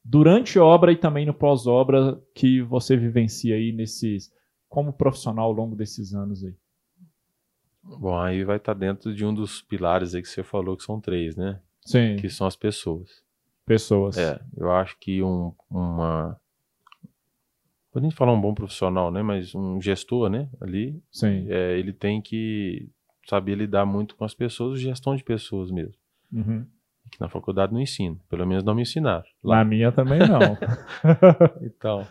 durante obra e também no pós-obra que você vivencia aí nesses como profissional ao longo desses anos aí? Bom, aí vai estar tá dentro de um dos pilares aí que você falou que são três, né? Sim. Que são as pessoas. Pessoas. É, eu acho que um, uma Podemos falar um bom profissional, né? Mas um gestor, né? Ali, Sim. É, ele tem que saber lidar muito com as pessoas, gestão de pessoas mesmo. Uhum. Que na faculdade não ensino, pelo menos não me ensinaram. Lá. Na minha também não. então,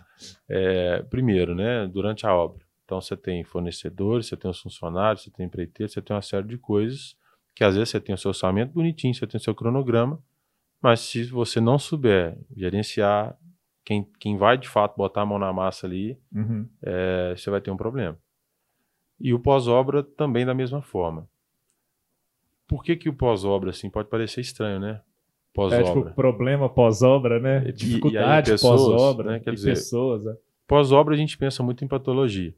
é, primeiro, né? Durante a obra. Então você tem fornecedores, você tem os funcionários, você tem empreiteiros, você tem uma série de coisas que às vezes você tem o seu orçamento bonitinho, você tem o seu cronograma, mas se você não souber gerenciar quem, quem vai de fato botar a mão na massa ali, uhum. é, você vai ter um problema. E o pós-obra também da mesma forma. Por que, que o pós-obra, assim, pode parecer estranho, né? Pós-obra. É, tipo, problema pós-obra, né? Dificuldade pós-obra. Né? Quer dizer, pessoas, é. pós-obra a gente pensa muito em patologia,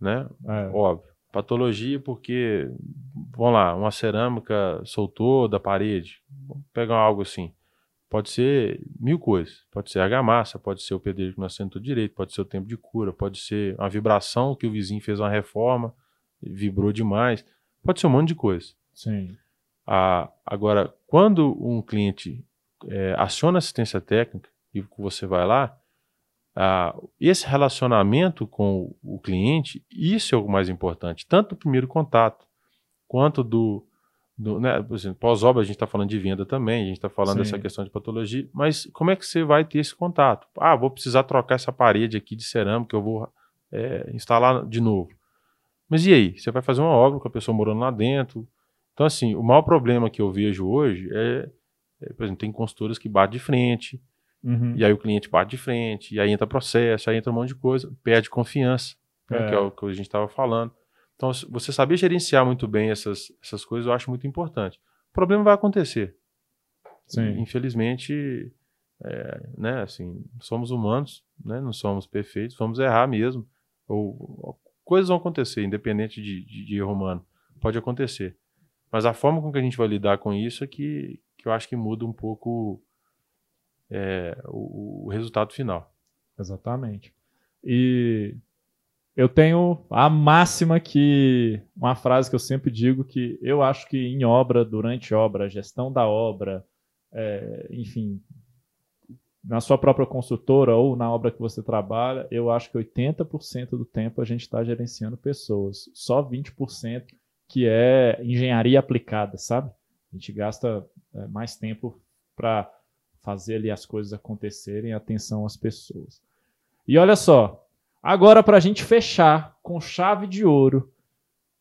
né? É. Óbvio. Patologia porque, vamos lá, uma cerâmica soltou da parede, vamos pegar algo assim. Pode ser mil coisas. Pode ser argamassa, pode ser o pedreiro que não assentou direito, pode ser o tempo de cura, pode ser uma vibração que o vizinho fez uma reforma, vibrou demais. Pode ser um monte de coisa. Sim. Ah, agora, quando um cliente é, aciona assistência técnica e você vai lá, ah, esse relacionamento com o cliente, isso é o mais importante, tanto do primeiro contato quanto do, do, né, por exemplo, pós-obra a gente está falando de venda também, a gente está falando Sim. dessa questão de patologia, mas como é que você vai ter esse contato? Ah, vou precisar trocar essa parede aqui de cerâmica, eu vou é, instalar de novo. Mas e aí? Você vai fazer uma obra com a pessoa morando lá dentro. Então, assim, o maior problema que eu vejo hoje é, é, por exemplo, tem consultoras que batem de frente, Uhum. e aí o cliente bate de frente, e aí entra processo, aí entra um monte de coisa, perde confiança, né, É. que é o que a gente estava falando. Então, você saber gerenciar muito bem essas, essas coisas, eu acho muito importante. O problema vai acontecer. Sim. Infelizmente, é, né, assim, somos humanos, né, não somos perfeitos, vamos errar mesmo. Ou coisas vão acontecer, independente de, de, de erro humano. Pode acontecer. Mas a forma com que a gente vai lidar com isso é que, que eu acho que muda um pouco é, o, o resultado final. Exatamente. E eu tenho a máxima que. Uma frase que eu sempre digo que eu acho que em obra, durante obra, gestão da obra, é, enfim, na sua própria construtora ou na obra que você trabalha, eu acho que 80% do tempo a gente está gerenciando pessoas. Só 20% que é engenharia aplicada, sabe? A gente gasta é, mais tempo para fazer ali as coisas acontecerem, atenção às pessoas. E olha só, agora para a gente fechar com chave de ouro,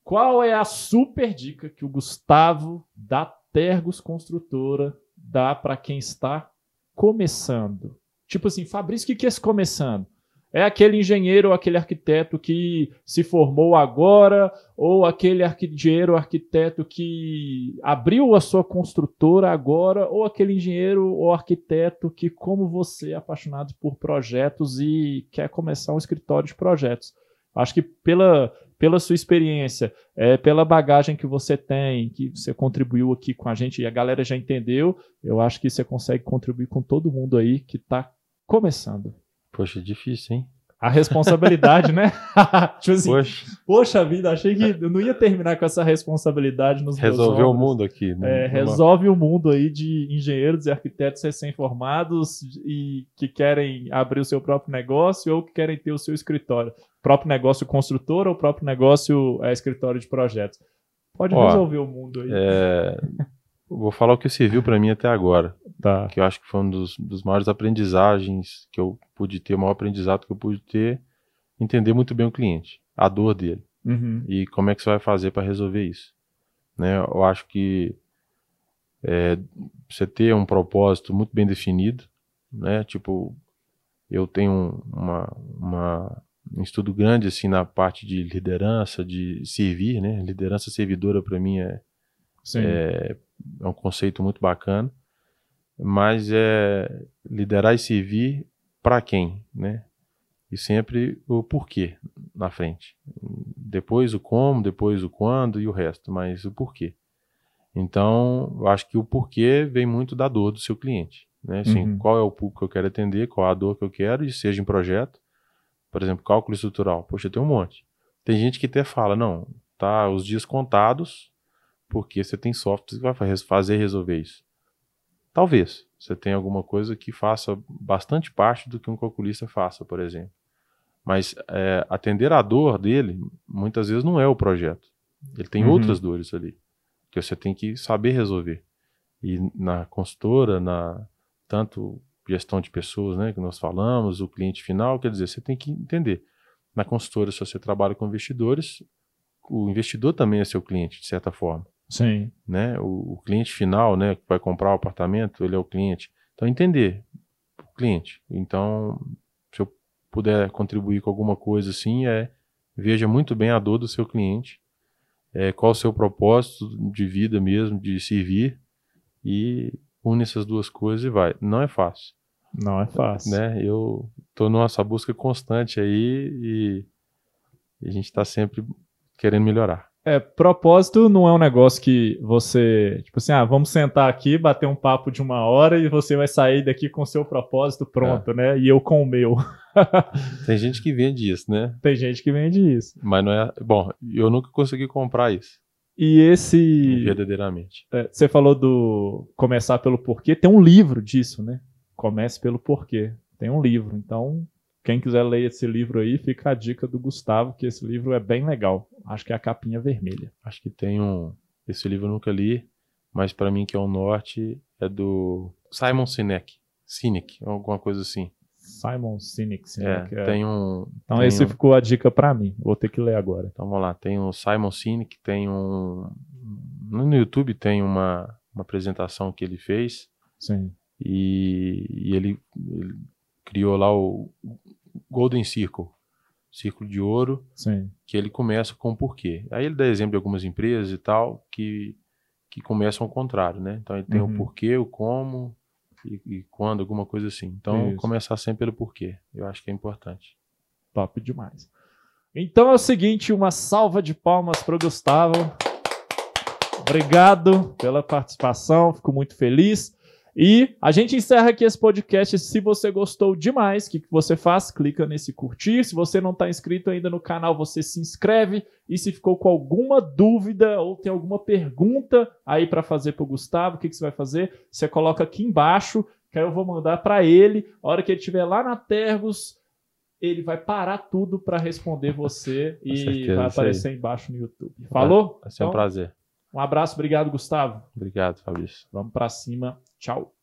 qual é a super dica que o Gustavo da Tergos Construtora dá para quem está começando? Tipo assim, Fabrício, o que é esse começando? É aquele engenheiro ou aquele arquiteto que se formou agora, ou aquele engenheiro ou arquiteto que abriu a sua construtora agora, ou aquele engenheiro ou arquiteto que, como você, é apaixonado por projetos e quer começar um escritório de projetos. Acho que pela, pela sua experiência, é, pela bagagem que você tem, que você contribuiu aqui com a gente e a galera já entendeu, eu acho que você consegue contribuir com todo mundo aí que está começando. Poxa, difícil, hein? A responsabilidade, né? tipo assim, Poxa, poxa vida, achei que eu não ia terminar com essa responsabilidade nos resolveu o mundo aqui. né? É, resolve o mundo aí de engenheiros e arquitetos recém-formados e que querem abrir o seu próprio negócio ou que querem ter o seu escritório. Próprio negócio construtor ou próprio negócio é, escritório de projetos. Pode Ó, resolver o mundo aí. É, vou falar o que serviu para mim até agora. Tá. que eu acho que foi um dos, dos maiores aprendizagens que eu pude ter, o maior aprendizado que eu pude ter, entender muito bem o cliente, a dor dele Uhum. e como é que você vai fazer para resolver isso. Né? Eu acho que é, você ter um propósito muito bem definido, né? Tipo, eu tenho uma, uma- um estudo grande assim na parte de liderança, de servir, né? Liderança servidora para mim é, é, é um conceito muito bacana, mas é liderar e servir para quem, né? E sempre o porquê na frente. Depois o como, depois o quando e o resto, mas o porquê. Então, eu acho que o porquê vem muito da dor do seu cliente, né? Assim, Uhum. qual é o público que eu quero atender, qual a dor que eu quero, e seja em projeto, por exemplo, cálculo estrutural. Poxa, tem um monte. Tem gente que até fala, não, tá os dias contados, porque você tem software que vai fa- fazer resolver isso. Talvez você tenha alguma coisa que faça bastante parte do que um calculista faça, por exemplo. Mas é, atender a dor dele, muitas vezes não é o projeto. Ele tem Uhum. outras dores ali, que você tem que saber resolver. E na consultora, na tanto gestão de pessoas, né, que nós falamos, o cliente final, quer dizer, você tem que entender. Na consultora, se você trabalha com investidores, o investidor também é seu cliente, de certa forma Sim. né? O, o cliente final, né, que vai comprar o apartamento, ele é o cliente. Então entender o cliente. Então, se eu puder contribuir com alguma coisa assim, é veja muito bem a dor do seu cliente, é, qual o seu propósito de vida mesmo, de servir e une essas duas coisas e vai. Não é fácil, Não é fácil. né? Eu tô nessa busca constante aí e a gente está sempre querendo melhorar. É, propósito não é um negócio que você, tipo assim, ah, vamos sentar aqui, bater um papo de uma hora e você vai sair daqui com o seu propósito pronto, né? E eu com o meu. Tem gente que vende isso, né? Tem gente que vende isso. Mas não é. Bom, eu nunca consegui comprar isso, E esse. verdadeiramente. é, você falou do começar pelo porquê. Tem um livro disso, né? Comece pelo porquê. Tem um livro. Então, quem quiser ler esse livro aí, fica a dica do Gustavo, que esse livro é bem legal. Acho que é a capinha vermelha. Acho que tem um, Esse livro eu nunca li, mas para mim que é o norte é do Simon Sinek, Sinek, alguma coisa assim. Simon Sinek. É, Sinek, é. tem um. Então tem esse um- ficou a dica pra mim. Vou ter que ler agora. Então vamos lá, tem o Simon Sinek, tem um. No YouTube tem uma, uma apresentação que ele fez Sim. e, e ele, ele criou lá o Golden Circle, Círculo de Ouro, Sim. que ele começa com o porquê. Aí ele dá exemplo de algumas empresas e tal que, que começam ao contrário, né? Então ele tem Uhum. o porquê, o como e, e quando, alguma coisa assim. Então Isso. começar sempre pelo porquê, eu acho que é importante. Top demais. Então é o seguinte, uma salva de palmas para o Gustavo. Obrigado pela participação, fico muito feliz. E a gente encerra aqui esse podcast. Se você gostou demais, o que, que você faz? Clica nesse curtir. Se você não está inscrito ainda no canal, você se inscreve. E se ficou com alguma dúvida ou tem alguma pergunta aí para fazer para o Gustavo, o que, que você vai fazer? Você coloca aqui embaixo, que aí eu vou mandar para ele. A hora que ele estiver lá na Tergos, ele vai parar tudo para responder você e certeza, vai isso aí. aparecer embaixo no YouTube. Falou? Vai ser um Então, prazer. um abraço, obrigado, Gustavo. Obrigado, Fabrício. Vamos para cima. Ciao.